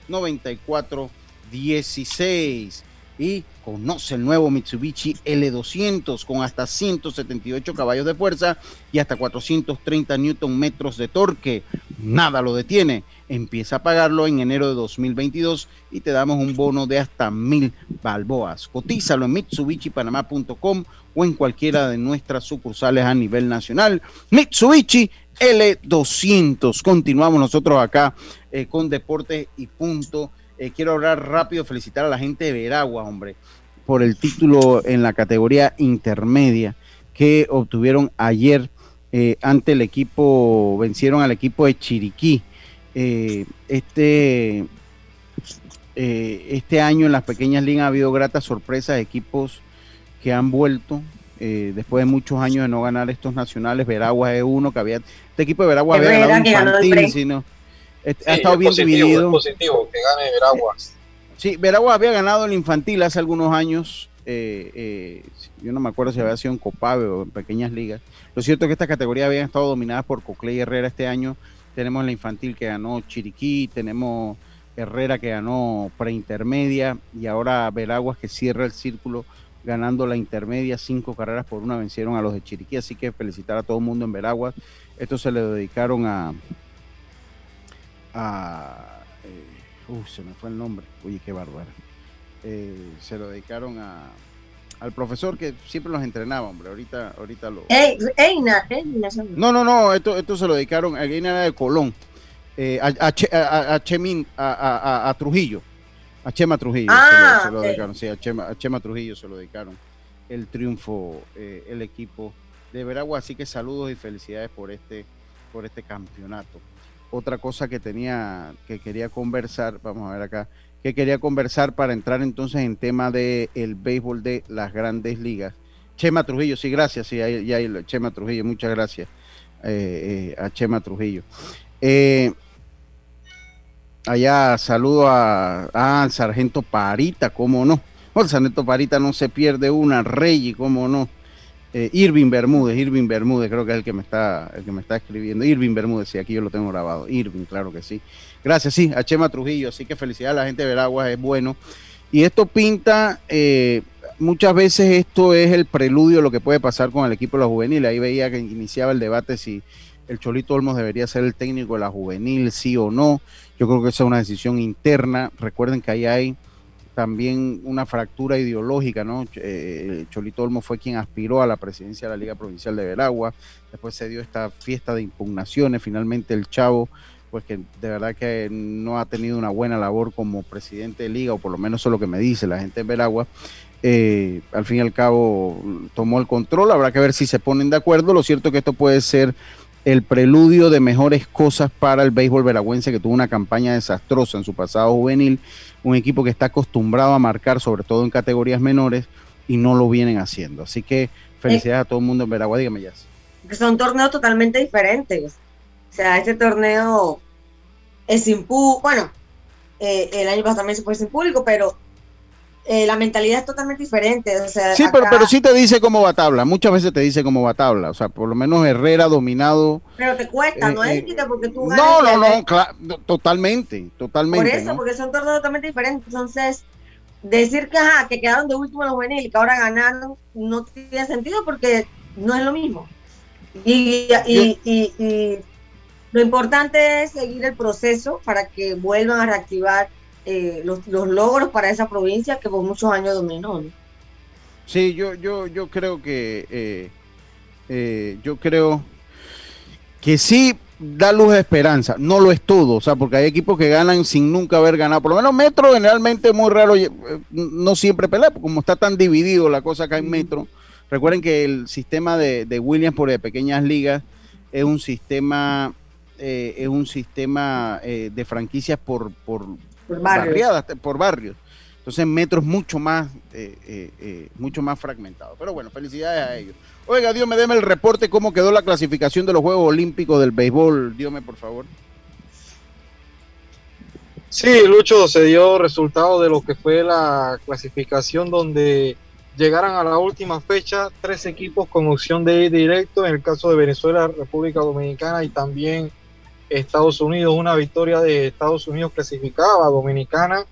6349-9416 y conoce el nuevo Mitsubishi L200 con hasta 178 caballos de fuerza y hasta 430 newton metros de torque. Nada lo detiene. Empieza a pagarlo en enero de 2022 y te damos un bono de hasta mil balboas. Cotízalo en mitsubishipanamá.com o en cualquiera de nuestras sucursales a nivel nacional. Mitsubishi L200. Continuamos nosotros acá eh, con Deportes y Punto eh, quiero hablar rápido, felicitar a la gente de Veragua, hombre, por el título en la categoría intermedia que obtuvieron ayer eh, ante el equipo, vencieron al equipo de Chiriquí. Eh, este, este año en las pequeñas ligas ha habido gratas sorpresas de equipos que han vuelto después de muchos años de no ganar estos nacionales. Veragua es uno que había, este equipo de Veragua había ganado infantil, sino ha estado bien dividido. Es positivo que gane Veraguas. Sí, Veraguas había ganado el infantil hace algunos años. Eh, eh, yo no me acuerdo si había sido en Copave o en pequeñas ligas. Lo cierto es que esta categoría había estado dominada por Cocley Herrera este año. Tenemos la infantil que ganó Chiriquí, tenemos Herrera que ganó preintermedia y ahora Veraguas que cierra el círculo ganando la intermedia, cinco carreras por una vencieron a los de Chiriquí, así que felicitar a todo el mundo en Veraguas. Esto se le dedicaron a. Eh, uh, se me fue el nombre. Oye, qué bárbaro. Eh, se lo dedicaron a, al profesor que siempre los entrenaba, hombre. Ahorita, ahorita lo. Eina, No, no, no. Esto, esto se lo dedicaron a Eina de Colón. Eh, a, a, a, Trujillo. A Chema Trujillo ah, se, lo, dedicaron. Sí, a Chema, a Chema Trujillo se lo dedicaron el triunfo, eh, el equipo de Veragua. Así que saludos y felicidades por este, por este campeonato otra cosa que tenía, que quería conversar, vamos a ver acá, que quería conversar para entrar entonces en tema del el béisbol de las grandes ligas. Chema Trujillo, sí, gracias, sí, ahí, ahí Chema Trujillo, muchas gracias eh, eh, a Chema Trujillo. Eh, allá saludo a, al sargento Parita, cómo no. Saneto Parita no se pierde una, Rey, cómo no. Eh, Irving Bermúdez, Irving Bermúdez, creo que es el que me está, el que me está escribiendo. Irving Bermúdez, sí, aquí yo lo tengo grabado. Irving, claro que sí. Gracias, sí, a Chema Trujillo, así que felicidades a la gente de Veragua, es bueno. Y esto pinta, eh, muchas veces esto es el preludio de lo que puede pasar con el equipo de la juvenil. Ahí veía que iniciaba el debate si el Cholito Olmos debería ser el técnico de la juvenil, sí o no. Yo creo que esa es una decisión interna. Recuerden que ahí hay también una fractura ideológica, ¿no? Eh, Cholito Olmo fue quien aspiró a la presidencia de la Liga Provincial de Veragua, después se dio esta fiesta de impugnaciones, finalmente el Chavo, pues que de verdad que no ha tenido una buena labor como presidente de Liga, o por lo menos eso es lo que me dice la gente de Veragua, eh, al fin y al cabo tomó el control, habrá que ver si se ponen de acuerdo, lo cierto es que esto puede ser el preludio de mejores cosas para el béisbol veragüense que tuvo una campaña desastrosa en su pasado juvenil un equipo que está acostumbrado a marcar, sobre todo en categorías menores, y no lo vienen haciendo. Así que felicidades a todo el mundo en Veragua, dígame ya. Son torneos totalmente diferentes. O sea, este torneo es sin público, bueno, eh, el año pasado también se fue sin público, pero eh, la mentalidad es totalmente diferente. O sea, sí, pero, pero sí te dice cómo va tabla. Muchas veces te dice cómo va tabla. O sea, por lo menos Herrera dominado. Pero te cuesta, no es eh, porque tú ganas. No, no, no, claro, totalmente, totalmente. Por eso, porque son torneos totalmente diferentes. Entonces, decir que, ajá, que quedaron de último en los juvenil y que ahora ganaron, no tiene sentido porque no es lo mismo. Y, y, y, y lo importante es seguir el proceso para que vuelvan a reactivar eh, los, logros para esa provincia que por muchos años dominó. Sí, yo, yo, yo creo que eh, eh, yo creo que sí da luz de esperanza. No lo es todo, o sea, porque hay equipos que ganan sin nunca haber ganado. Por lo menos Metro generalmente muy raro, no siempre pelea, como está tan dividido la cosa acá en Metro. Recuerden que el sistema de, de Williams por de pequeñas ligas es un sistema es un sistema de franquicias por, por, por barrios. por barrios. Entonces Metro es mucho más, eh, eh, eh, mucho más fragmentado. Pero bueno, felicidades a ellos. Oiga, Dios me deme el reporte cómo quedó la clasificación de los Juegos Olímpicos del béisbol. Dígame, por favor. Sí, Lucho, se dio resultado de lo que fue la clasificación donde llegaron a la última fecha tres equipos con opción de ir directo, en el caso de Venezuela, República Dominicana y también Estados Unidos, una victoria de Estados Unidos clasificaba Dominicana,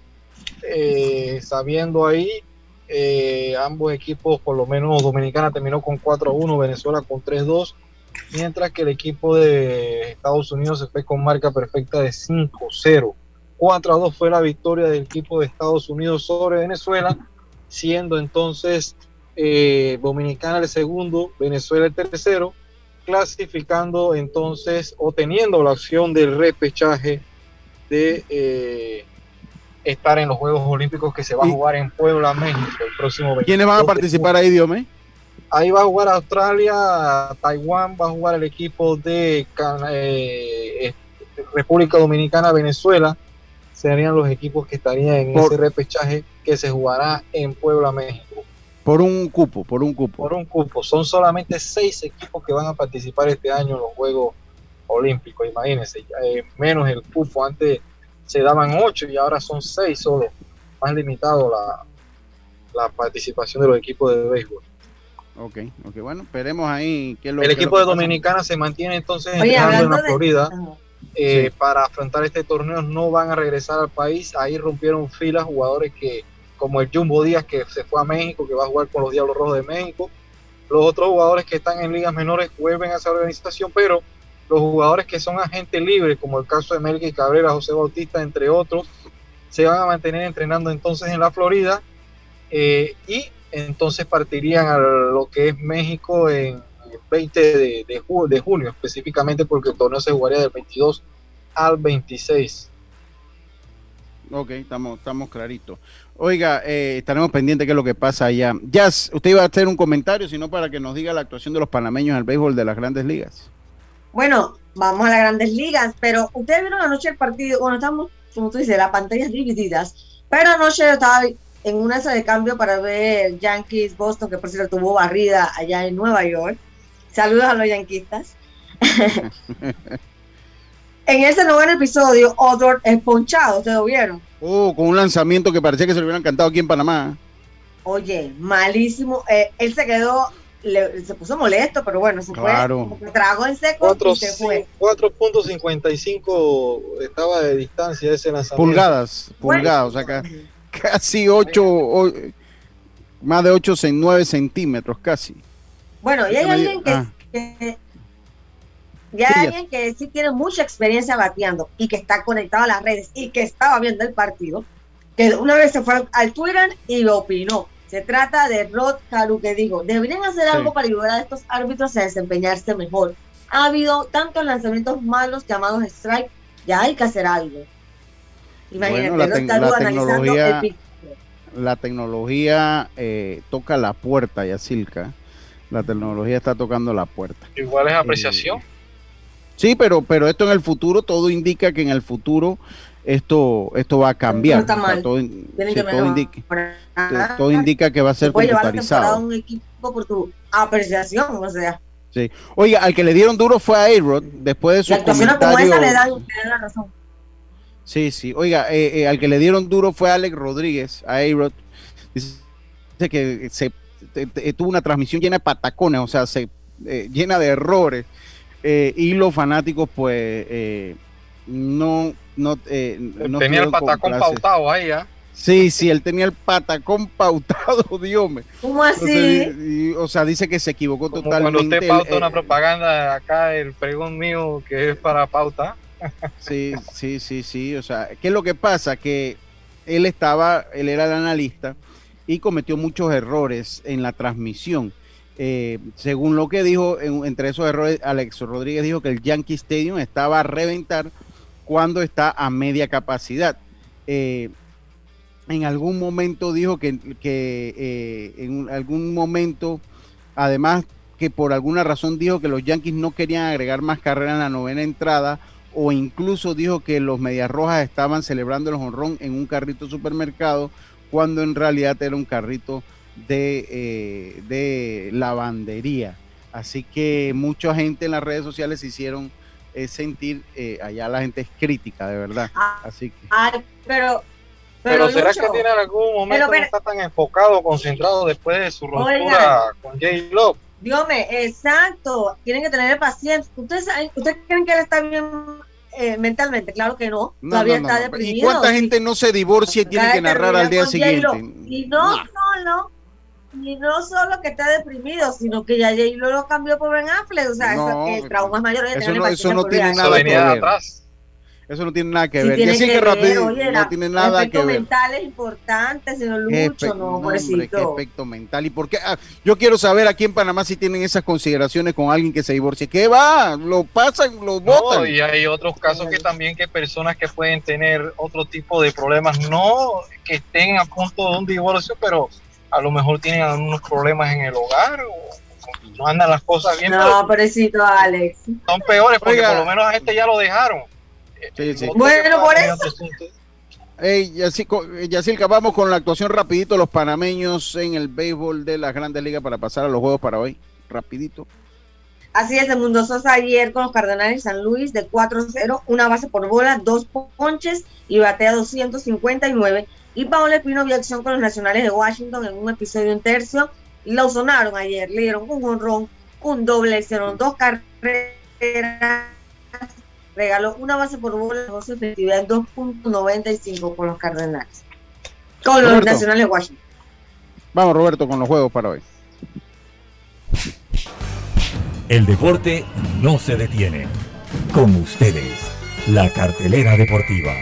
eh, sabiendo ahí, eh, ambos equipos, por lo menos Dominicana terminó con 4-1, Venezuela con 3-2, mientras que el equipo de Estados Unidos se fue con marca perfecta de 5-0. 4-2 fue la victoria del equipo de Estados Unidos sobre Venezuela, siendo entonces eh, Dominicana el segundo, Venezuela el tercero, clasificando entonces o teniendo la opción del repechaje de eh, estar en los Juegos Olímpicos que se va a jugar en Puebla, México, el próximo 20. ¿Quiénes van a participar ahí, Diome? Ahí va a jugar Australia, Taiwán, va a jugar el equipo de eh, República Dominicana, Venezuela. Serían los equipos que estarían en ese repechaje que se jugará en Puebla, México. Por un cupo, por un cupo. Por un cupo. Son solamente seis equipos que van a participar este año en los Juegos Olímpicos. Imagínense, eh, menos el cupo. Antes se daban ocho y ahora son seis solo. Más limitado la, la participación de los equipos de béisbol. Ok, ok, bueno, esperemos ahí. Qué lo, el equipo de Dominicana se mantiene entonces en la Florida. Eh, para afrontar este torneo no van a regresar al país. Ahí rompieron filas jugadores que como el Jumbo Díaz que se fue a México, que va a jugar con los Diablos Rojos de México. Los otros jugadores que están en ligas menores vuelven a esa organización, pero los jugadores que son agentes libres, como el caso de Melqui Cabrera, José Bautista, entre otros, se van a mantener entrenando entonces en la Florida eh, y entonces partirían a lo que es México en el 20 de, de, de junio, específicamente porque el torneo se jugaría del 22 al 26. Ok, estamos, estamos claritos. Oiga, eh, estaremos pendientes de qué es lo que pasa allá. Jazz, usted iba a hacer un comentario, sino para que nos diga la actuación de los panameños en el béisbol de las grandes ligas. Bueno, vamos a las grandes ligas, pero ustedes vieron anoche el partido, bueno, estamos, como tú dices, las pantallas divididas, pero anoche yo estaba en una sala de cambio para ver Yankees Boston, que por cierto tuvo barrida allá en Nueva York. Saludos a los yanquistas. en ese noveno episodio, Odor es ponchado, ¿ustedes lo vieron? Oh, con un lanzamiento que parecía que se lo hubieran cantado aquí en Panamá. Oye, malísimo. Eh, él se quedó, le- se puso molesto, pero bueno, se Claro. fue, tragó en seco Cuatro- y se fue. 4.55 estaba de distancia ese lanzamiento. Pulgadas, pulgadas, o sea, ca- casi 8, más de 8, 9 centímetros casi. Bueno, y hay alguien que, ah. que- y hay Sí, ya. alguien que sí tiene mucha experiencia bateando y que está conectado a las redes y que estaba viendo el partido, que una vez se fue al Twitter y lo opinó. Se trata de Rod Caru que dijo, deberían hacer Sí. algo para ayudar a estos árbitros a desempeñarse mejor. Ha habido tantos lanzamientos malos llamados strike, ya hay que hacer algo. Imagínate, Bueno, la Rod tec- Caru la analizando tecnología- el. La tecnología eh, toca la puerta, Yacilca. La tecnología está tocando la puerta. Igual es apreciación. Sí, pero, pero esto en el futuro, todo indica que en el futuro esto, esto va a cambiar. No O sea, todo, sí, indica, todo indica que va a ser temporada a computarizado. un equipo por tu apreciación, o sea, Sí. Oiga, al que le dieron duro fue a A-Rod después de su como comentario. esa le dan, le dan la razón. Sí, sí. Oiga, eh, eh, al que le dieron duro fue Alex Rodríguez, a A-Rod. Dice que se te- te- tuvo una transmisión llena de patacones, o sea, se, eh, llena de errores. Eh, y los fanáticos, pues, eh, no, no, eh, no Tenía el patacón complacer. pautado ahí, ¿ah? Sí, sí, él tenía el patacón pautado, Dios mío. ¿Cómo así? y- y- o sea, dice que se equivocó Como totalmente. cuando usted pauta eh, una propaganda acá, el pregón mío que es para pauta. Sí, sí, sí, sí. O sea, ¿qué es lo que pasa? Que él estaba, él era el analista y cometió muchos errores en la transmisión. Eh, según lo que dijo, en- entre esos errores, Alex Rodríguez dijo que el Yankee Stadium estaba a reventar cuando está a media capacidad. Eh, en algún momento dijo que, eh, en algún momento, además que por alguna razón dijo que los Yankees no querían agregar más carreras en la novena entrada o incluso dijo que los Medias Rojas estaban celebrando el honrón en un carrito supermercado cuando en realidad era un carrito de, eh, de lavandería. Así que mucha gente en las redes sociales se hicieron eh, sentir, eh, allá la gente es crítica, de verdad. Así que... Ay, pero, Pero, pero, ¿será Lucho, que tiene en algún momento pero- no está tan enfocado, concentrado después de su ruptura con J. Love? Dios mío, exacto, tienen que tener paciencia. ¿Ustedes, ¿Ustedes creen que él está bien eh, mentalmente? Claro que no, No, todavía no, está no, no. deprimido. ¿Y cuánta sí. gente no se divorcia y tiene que narrar al día siguiente? Y no solo, y no solo que está deprimido, sino que ya J-Lo lo cambió por Ben Affleck. O sea, No, eso, el trauma es mayor. oye, Eso no, eso no tiene nada que ver. Eso no tiene nada que Sí ver. tiene Decir que que ver, rápido oye, no la- tiene nada que ver. mental es importante, señor Lucho, no, no, hombre, qué efecto mental. ¿Y por qué? Ah, yo quiero saber aquí en Panamá si tienen esas consideraciones con alguien que se divorcie. ¿Qué va? Lo pasan, lo No, votan. y hay otros casos que también que personas que pueden tener otro tipo de problemas, no que estén a punto de un divorcio, pero a lo mejor tienen algunos problemas en el hogar o no andan las cosas bien, No, pero pobrecito Alex. son peores porque Oiga. por lo menos a este ya lo dejaron. Sí, sí. Bueno, por eso. Ey, Yacico- eh, Yacilca, vamos con la actuación rapidito los panameños en el béisbol de las grandes ligas para pasar a los juegos para hoy. Rapidito. Así es, el Mundo Sosa ayer con los Cardenales de San Luis de 4-0, una base por bola, dos ponches y batea 259. Y Paolo Espino vio acción con los Nacionales de Washington en un episodio en tercio. Y lo sonaron ayer, le dieron un honrón, un doble, hicieron dos carreras, regaló una base por bola, dos efectividad 2.95 con los Cardenales. Con los Roberto. Nacionales de Washington. Vamos, Roberto, con los juegos para hoy. El deporte no se detiene. Con ustedes, la cartelera deportiva.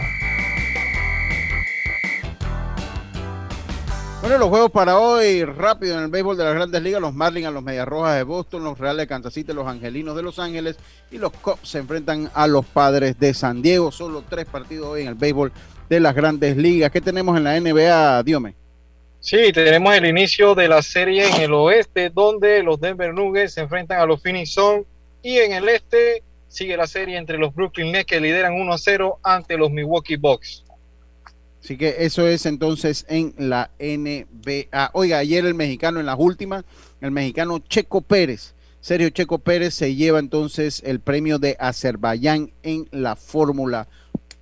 Los juegos para hoy, rápido en el béisbol de las grandes ligas, los Marlins a los Medias Rojas de Boston, los Reales de Kansas City, los Angelinos de Los Ángeles y los Cubs se enfrentan a los Padres de San Diego. Solo tres partidos hoy en el béisbol de las grandes ligas. ¿Qué tenemos en la NBA, Diome? Sí, tenemos el inicio de la serie en el oeste, donde los Denver Nuggets se enfrentan a los Phoenix Suns, y en el este sigue la serie entre los Brooklyn Nets que lideran 1 a 0 ante los Milwaukee Bucks. Así que eso es entonces en la NBA. Oiga, ayer el mexicano en las últimas, el mexicano Checo Pérez, Sergio Checo Pérez se lleva entonces el premio de Azerbaiyán en la Fórmula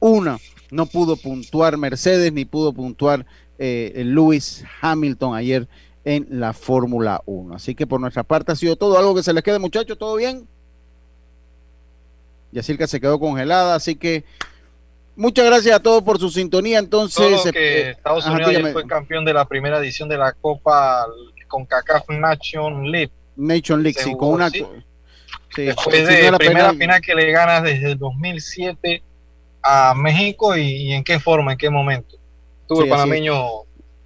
1. No pudo puntuar Mercedes ni pudo puntuar eh, Lewis Hamilton ayer en la Fórmula 1. Así que por nuestra parte ha sido todo. ¿Algo que se les quede, muchachos? ¿Todo bien? Yacirca se quedó congelada, así que muchas gracias a todos por su sintonía. Entonces, Solo que eh, Estados Unidos fue campeón de la primera edición de la Copa con CACAF Nation League. Nation League, sí, con una. sí. sí, Después de era primera penal- final que le ganas desde el 2007 a México y, y en qué forma, en qué momento. Tuvo Sí, el panameño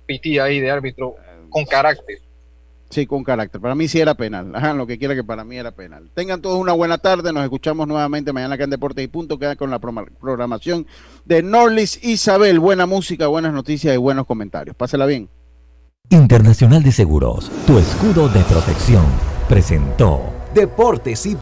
Pití ahí de árbitro con carácter. Sí, con carácter. Para mí sí era penal. Hagan lo que quiera que para mí era penal. Tengan todos una buena tarde. Nos escuchamos nuevamente mañana acá en Deportes y Punto. Quedan con la programación de Norlis Isabel. Buena música, buenas noticias y buenos comentarios. Pásela bien. Internacional de Seguros, tu escudo de protección, presentó Deportes y